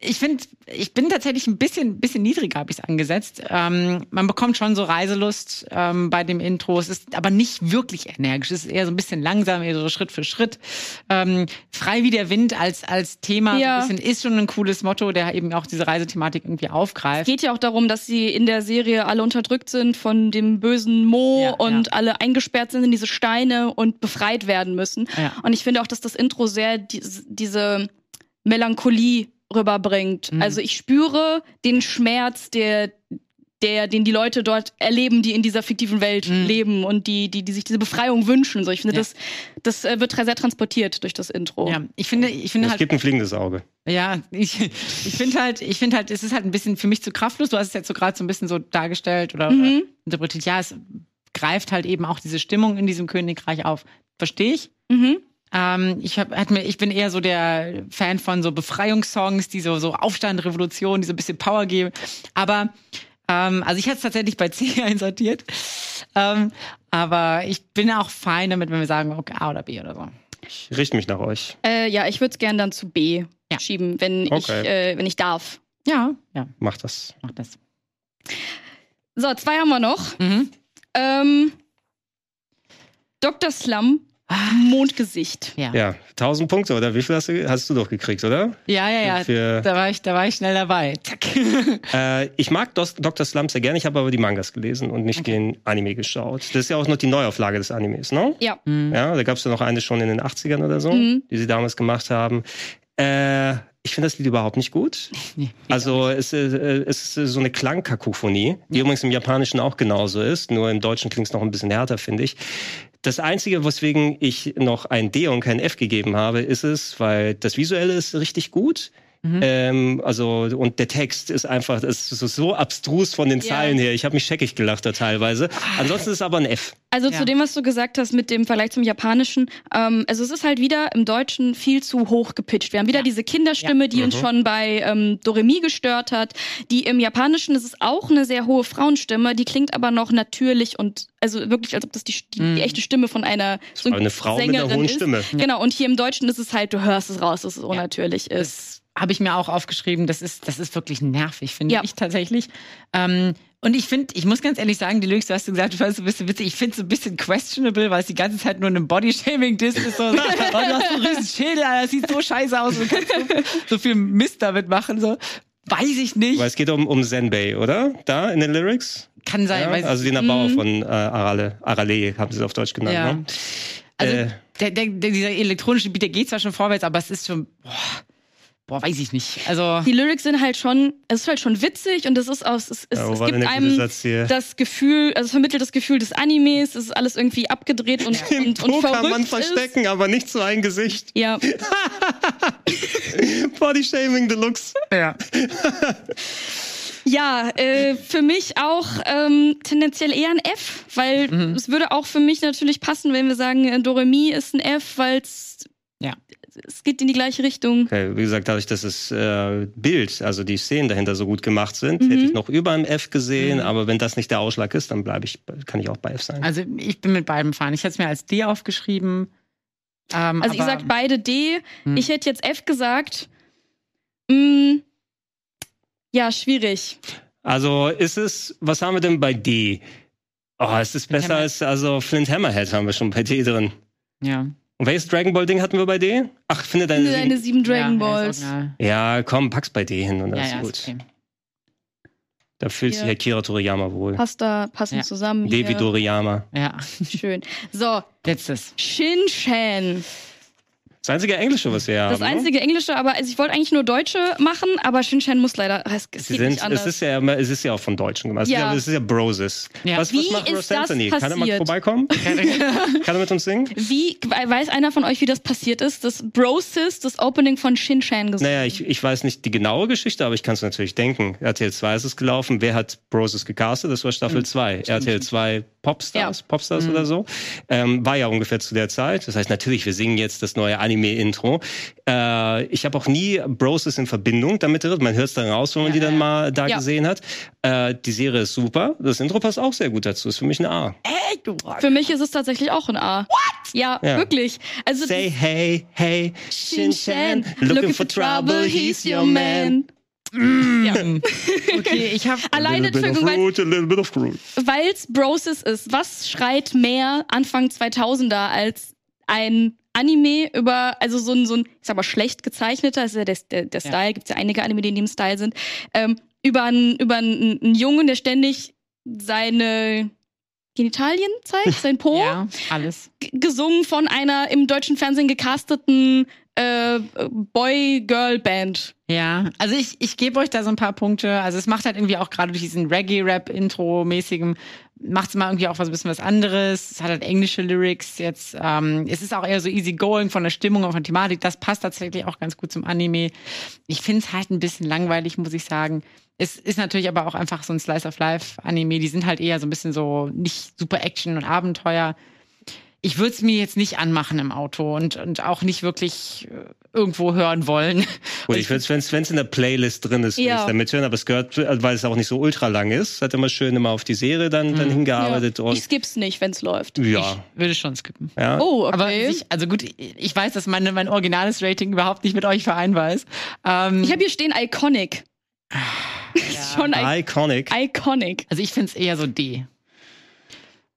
ich finde, ich bin tatsächlich ein bisschen, bisschen niedriger, habe ich es angesetzt. Ähm, man bekommt schon so Reiselust ähm, bei dem Intro. Es ist aber nicht wirklich energisch. Es ist eher so ein bisschen langsam, eher so Schritt für Schritt. Ähm, frei wie der Wind als als Thema Ja. bisschen ist schon ein cooles Motto, der eben auch diese Reisethematik irgendwie aufgreift. geht ja auch darum, dass sie in der Serie alle unterdrückt sind von dem bösen Mo Ja, und ja. alle eingesperrt sind in diese Steine und befreit werden müssen. Und ich finde auch, dass das Intro sehr die, diese Melancholie rüberbringt. Mhm. Also ich spüre den Schmerz, der der, den die Leute dort erleben, die in dieser fiktiven Welt Mhm. leben und die, die, die sich diese Befreiung wünschen. So, ich finde, Ja. das, das äh, wird sehr transportiert durch das Intro. Ja, ich finde, ich finde Es halt gibt ein fliegendes Auge. Ja, ich, ich finde halt, ich finde halt, es ist halt ein bisschen für mich zu kraftlos. Du hast es jetzt so gerade so ein bisschen so dargestellt oder, Mhm. oder interpretiert. Ja, es greift halt eben auch diese Stimmung in diesem Königreich auf. Verstehe ich. Mhm. Ähm, ich hab, hat mir, ich bin eher so der Fan von so Befreiungssongs, die so, so Aufstand, Revolution, die so ein bisschen Power geben. Aber ähm, also ich hätte es tatsächlich bei C einsortiert. Ähm, aber ich bin auch fein damit, wenn wir sagen, okay, A oder B oder so. Ich richte mich nach euch. Äh, ja, ich würde es gerne dann zu B Ja. schieben, wenn ich, Okay. äh, wenn ich darf. Ja, ja, Macht das. mach das. So, zwei haben wir noch. Mhm. Ähm, Dr. Slum, Mondgesicht. Ja. Ja, 1000 Punkte, oder wie viel hast du, hast du doch gekriegt, oder? Ja, ja, ja. Für- Da war ich, da war ich schnell dabei. Zack. Äh, ich mag Dos Dr. Slump sehr gerne, ich habe aber die Mangas gelesen und nicht den Anime geschaut. Das ist ja auch noch die Neuauflage des Animes, ne? Ja. Ja, da gab es ja noch eine schon in den 80ern oder so, Mhm. die sie damals gemacht haben. Äh, ich finde das Lied überhaupt nicht gut. Nee, Also es, äh, es ist so eine Klangkakophonie, die übrigens im Japanischen auch genauso ist, nur im Deutschen klingt es noch ein bisschen härter, finde ich. Das Einzige, weswegen ich noch ein D und kein F gegeben habe, ist es, weil das Visuelle ist richtig gut. Mhm. Ähm, also und der Text ist einfach, ist so abstrus von den Ja. Zeilen her. Ich habe mich scheckig gelacht da teilweise. Ansonsten ist es aber ein F. Also Ja. zu dem, was du gesagt hast mit dem Vergleich zum Japanischen, ähm, also es ist halt wieder im Deutschen viel zu hoch gepitcht. Wir haben wieder diese Kinderstimme, die uns schon bei ähm, Doremi gestört hat. Die im Japanischen, das ist auch eine sehr hohe Frauenstimme, die klingt aber noch natürlich und also wirklich, als ob das die, die, die echte Stimme von einer so eine Frau mit einer Sängerin hohen ist. Stimme. Genau, und hier im Deutschen ist es halt, du hörst es raus, dass es unnatürlich ist. Habe ich mir auch aufgeschrieben. Das ist, das ist wirklich nervig, finde Ja. ich tatsächlich. Ähm, und ich finde, ich muss ganz ehrlich sagen, die Lyrics, du hast gesagt, du fandest so ein bisschen witzig. Ich finde es so ein bisschen questionable, weil es die ganze Zeit nur ein Body-Shaming-Diss ist. So, oh, du hast so einen riesen Schädel, das sieht so scheiße aus. Du kannst so, so viel Mist damit machen. So. Weiß ich nicht. Weil es geht um, um Zenbei, oder? Da in den Lyrics? Kann sein. Ja, weiß also die Nabauer von äh, Arale, Arale haben sie es auf Deutsch genannt. Ja. Ne? Also Äh. der, der, der, dieser elektronische Beat, der geht zwar schon vorwärts, aber es ist schon, boah, boah weiß ich nicht. Also Die Lyrics sind halt schon, es ist halt schon witzig und es ist aus, es, es, Ja, es gibt einem das Gefühl, also es vermittelt das Gefühl des Animes, es ist alles irgendwie abgedreht und, Den und, und verrückt kann man ist. verstecken, aber nicht so ein Gesicht. Ja, Body Shaming Deluxe. ja. ja äh, für mich auch ähm, tendenziell eher ein F, weil Mhm. es würde auch für mich natürlich passen, wenn wir sagen, äh, Doremi ist ein F, weil es. Es geht in die gleiche Richtung. Okay, wie gesagt, dadurch, dass das äh, Bild, also die Szenen dahinter so gut gemacht sind, Mhm. hätte ich noch über einem F gesehen, aber wenn das nicht der Ausschlag ist, dann bleibe ich, kann ich auch bei F sein. Also ich bin mit beidem fein. Ich hätte es mir als D aufgeschrieben. Ähm, Also ich aber- sag beide D. Hm. Ich hätte jetzt F gesagt. Mm, ja, schwierig. Also ist es, was haben wir denn bei D? Oh, es ist besser Hammerhead. als, also Flint Hammerhead haben wir schon bei D drin. ja. Und welches Dragon Ball Ding hatten wir bei D? Ach, finde deine, Deine sieben Dragon ja, Balls. Ja, komm, pack's bei D hin und das ja, ist ja, gut. ist okay. Da fühlt sich Ja. Akira Toriyama wohl. Passt da passend Ja. zusammen. Devi Hier. Toriyama. ja. Schön. So, letztes. Shin-Chan. Das einzige Englische, was wir haben. Das ne? einzige Englische, aber also ich wollte eigentlich nur Deutsche machen, aber Shin-Chan muss leider. Es, es sind, nicht anders. es, ist ja, immer- es ist ja auch von Deutschen gemacht. Es ist Ja. es ist ja Broses. Ja. Was, Wie was macht ist Rose das Anthony? Kann er mal vorbeikommen? Kann er mit uns singen? wie weiß einer von euch, wie das passiert ist? Das Brosis, das Opening von Shin-Chan gesungen. Naja, ich, ich weiß nicht die genaue Geschichte, aber ich kann es natürlich denken. RTL 2 ist es gelaufen. Wer hat Broses gecastet? Das war Staffel 2. RTL 2 Popstars, Ja. Popstars oder so. Ähm, war ja ungefähr zu der Zeit. Das heißt natürlich, wir singen jetzt das neue Anime-Intro. Äh, ich habe auch nie Broses in Verbindung damit. drin. Man hört es dann raus, wenn man die dann mal da Ja. gesehen hat. Äh, die Serie ist super. Das Intro passt auch sehr gut dazu. Ist für mich eine A. Ey, du. Für mich ist es tatsächlich auch ein A. What? Ja, Ja. wirklich. Also Say hey, hey, Shin-Chan, Looking for trouble, he's your man. Ja. Okay, ich habe Alleine, Entschuldigung, weil Groot, a little bit of Groot. weil's Brosis ist. Was schreit mehr Anfang 2000er als ein Anime über, also so ein, so ein, ich sag mal, schlecht gezeichneter, also der, der, der Ja. Style, gibt's ja einige Anime, die in dem Style sind, ähm, über einen, über einen, einen Jungen, der ständig seine Genitalien zeigt, sein Po, ja alles. gesungen von einer im deutschen Fernsehen gecasteten äh, Boy-Girl-Band. Ja, also ich, ich gebe euch da so ein paar Punkte. Also es macht halt irgendwie auch gerade durch diesen Reggae-Rap-Intro-mäßigen, macht es mal irgendwie auch was ein bisschen was anderes. Es hat halt englische Lyrics jetzt. Ähm, es ist auch eher so easy going von der Stimmung und von der Thematik. Das passt tatsächlich auch ganz gut zum Anime. Ich finde es halt ein bisschen langweilig, muss ich sagen. Es ist natürlich aber auch einfach so ein Slice of Life-Anime. Die sind halt eher so ein bisschen so nicht super Action und Abenteuer. Ich würde es mir jetzt nicht anmachen im Auto und, und auch nicht wirklich äh, irgendwo hören wollen. Gut, ich würde es, wenn es in der Playlist drin ist, Ja. ich damit hören, aber es gehört, weil es auch nicht so ultra lang ist, hat immer schön immer auf die Serie dann, dann hingearbeitet Ja. und Ich skipp's nicht, wenn's läuft. ja, Würde schon skippen. ja. Oh, okay. Aber ich, also gut, ich weiß, dass meine, mein originales Rating überhaupt nicht mit euch vereinbar ist. Ähm, Ich habe hier stehen Iconic. ist schon I Iconic. iconic. also ich finde es eher so D.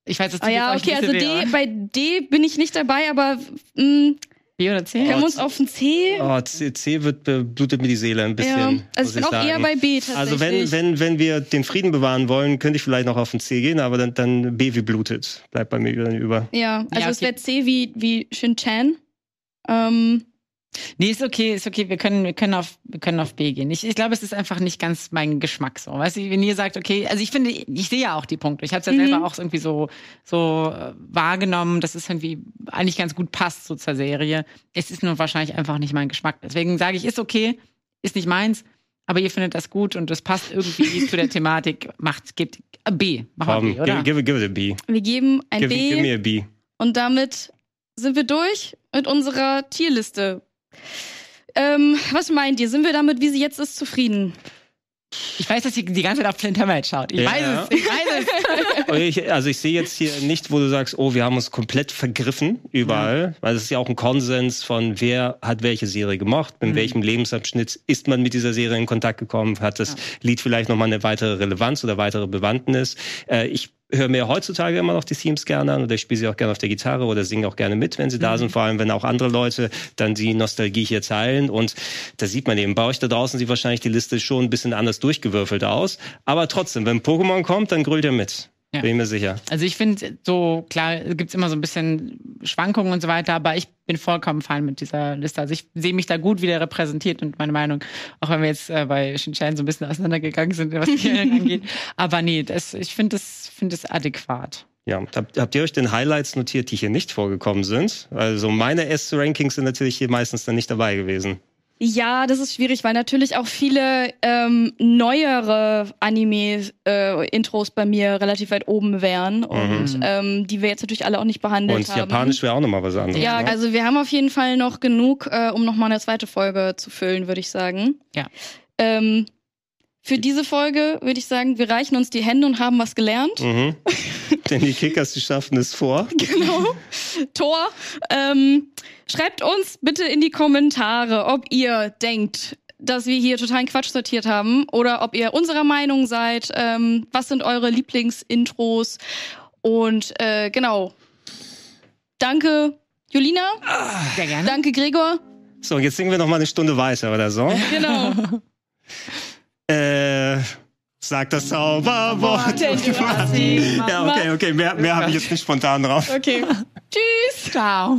Ich weiß, dass Ah ja, okay, also D, bei D bin ich nicht dabei, aber mh, D oder C? können wir uns auf ein C? Oh, C, C wird blutet mir die Seele ein bisschen. ja. Also ich bin auch sagen. eher bei B tatsächlich. Also wenn, wenn, wenn wir den Frieden bewahren wollen, könnte ich vielleicht noch auf ein C gehen, aber dann, dann B wie blutet. Bleibt bei mir dann über. ja, also Ja, es okay. wäre C wie, wie Shin-Chan. Ähm, Nee, ist okay, ist okay. Wir können, wir können auf, wir können auf B gehen. Ich, ich glaube, es ist einfach nicht ganz mein Geschmack so. Weißt du, wenn ihr sagt, okay, also ich finde, ich sehe ja auch die Punkte. Ich habe es ja Mhm. selber auch irgendwie so, so äh, wahrgenommen, dass es irgendwie eigentlich ganz gut passt so zur Serie. Es ist nur wahrscheinlich einfach nicht mein Geschmack. Deswegen sage ich, ist okay. ist nicht meins, aber ihr findet das gut und das passt irgendwie zu der Thematik. Macht, gebt äh, B. Machen wir Komm, B, oder? give, give, give it a B. Wir geben ein Give, B give me a B. und damit sind wir durch mit unserer Tierliste. Ähm, was meint ihr? Sind wir damit, wie sie jetzt ist, zufrieden? Ich weiß, dass ihr die ganze Zeit auf Flint Hammer schaut. Ich Ja. weiß es, ich weiß es. Ich, also ich sehe jetzt hier nicht, wo du sagst, oh, wir haben uns komplett vergriffen überall, weil es ist ja auch ein Konsens von, wer hat welche Serie gemocht, in welchem Lebensabschnitt ist man mit dieser Serie in Kontakt gekommen, hat das Lied vielleicht nochmal eine weitere Relevanz oder weitere Bewandtnis. Äh, ich höre mir heutzutage immer noch die Themes gerne an oder ich spiele sie auch gerne auf der Gitarre oder singe auch gerne mit, wenn sie da sind, vor allem wenn auch andere Leute dann die Nostalgie hier teilen. Und da sieht man eben, bei euch da draußen sieht wahrscheinlich die Liste schon ein bisschen anders durchgewürfelt aus, aber trotzdem, wenn Pokémon kommt, dann grüllt ihr mit. Ja. Bin ich mir sicher. Also ich finde, so klar gibt's immer so ein bisschen Schwankungen und so weiter, aber ich bin vollkommen fein mit dieser Liste. Also ich sehe mich da gut wieder repräsentiert und meine Meinung, auch wenn wir jetzt äh, bei Shinchan so ein bisschen auseinandergegangen sind, was die angeht. Aber nee, das, ich finde das, finde das adäquat. Ja, habt, habt ihr euch den Highlights notiert, die hier nicht vorgekommen sind? Also meine S-Rankings sind natürlich hier meistens dann nicht dabei gewesen. Ja, das ist schwierig, weil natürlich auch viele ähm, neuere Anime-Intros bei mir relativ weit oben wären und ähm, die wir jetzt natürlich alle auch nicht behandelt Und haben. Japanisch wäre auch nochmal was anderes. Ja, ne? also wir haben auf jeden Fall noch genug, äh, um nochmal eine zweite Folge zu füllen, würde ich sagen. Ja. Ähm, für diese Folge würde ich sagen, wir reichen uns die Hände und haben was gelernt. Mhm. Denn die Kickers, die schaffen es vor. Genau. Tor. Ähm, schreibt uns bitte in die Kommentare, ob ihr denkt, dass wir hier totalen Quatsch sortiert haben oder ob ihr unserer Meinung seid. Ähm, was sind eure Lieblingsintros? Und äh, genau. Danke, Julina. Sehr gerne. Danke, Gregor. So, jetzt singen wir noch mal eine Stunde weiter oder so. Genau. Äh, sag das Zauberwort. Ja, okay, okay, mehr, mehr habe ich jetzt nicht spontan drauf. Okay. Tschüss. Ciao.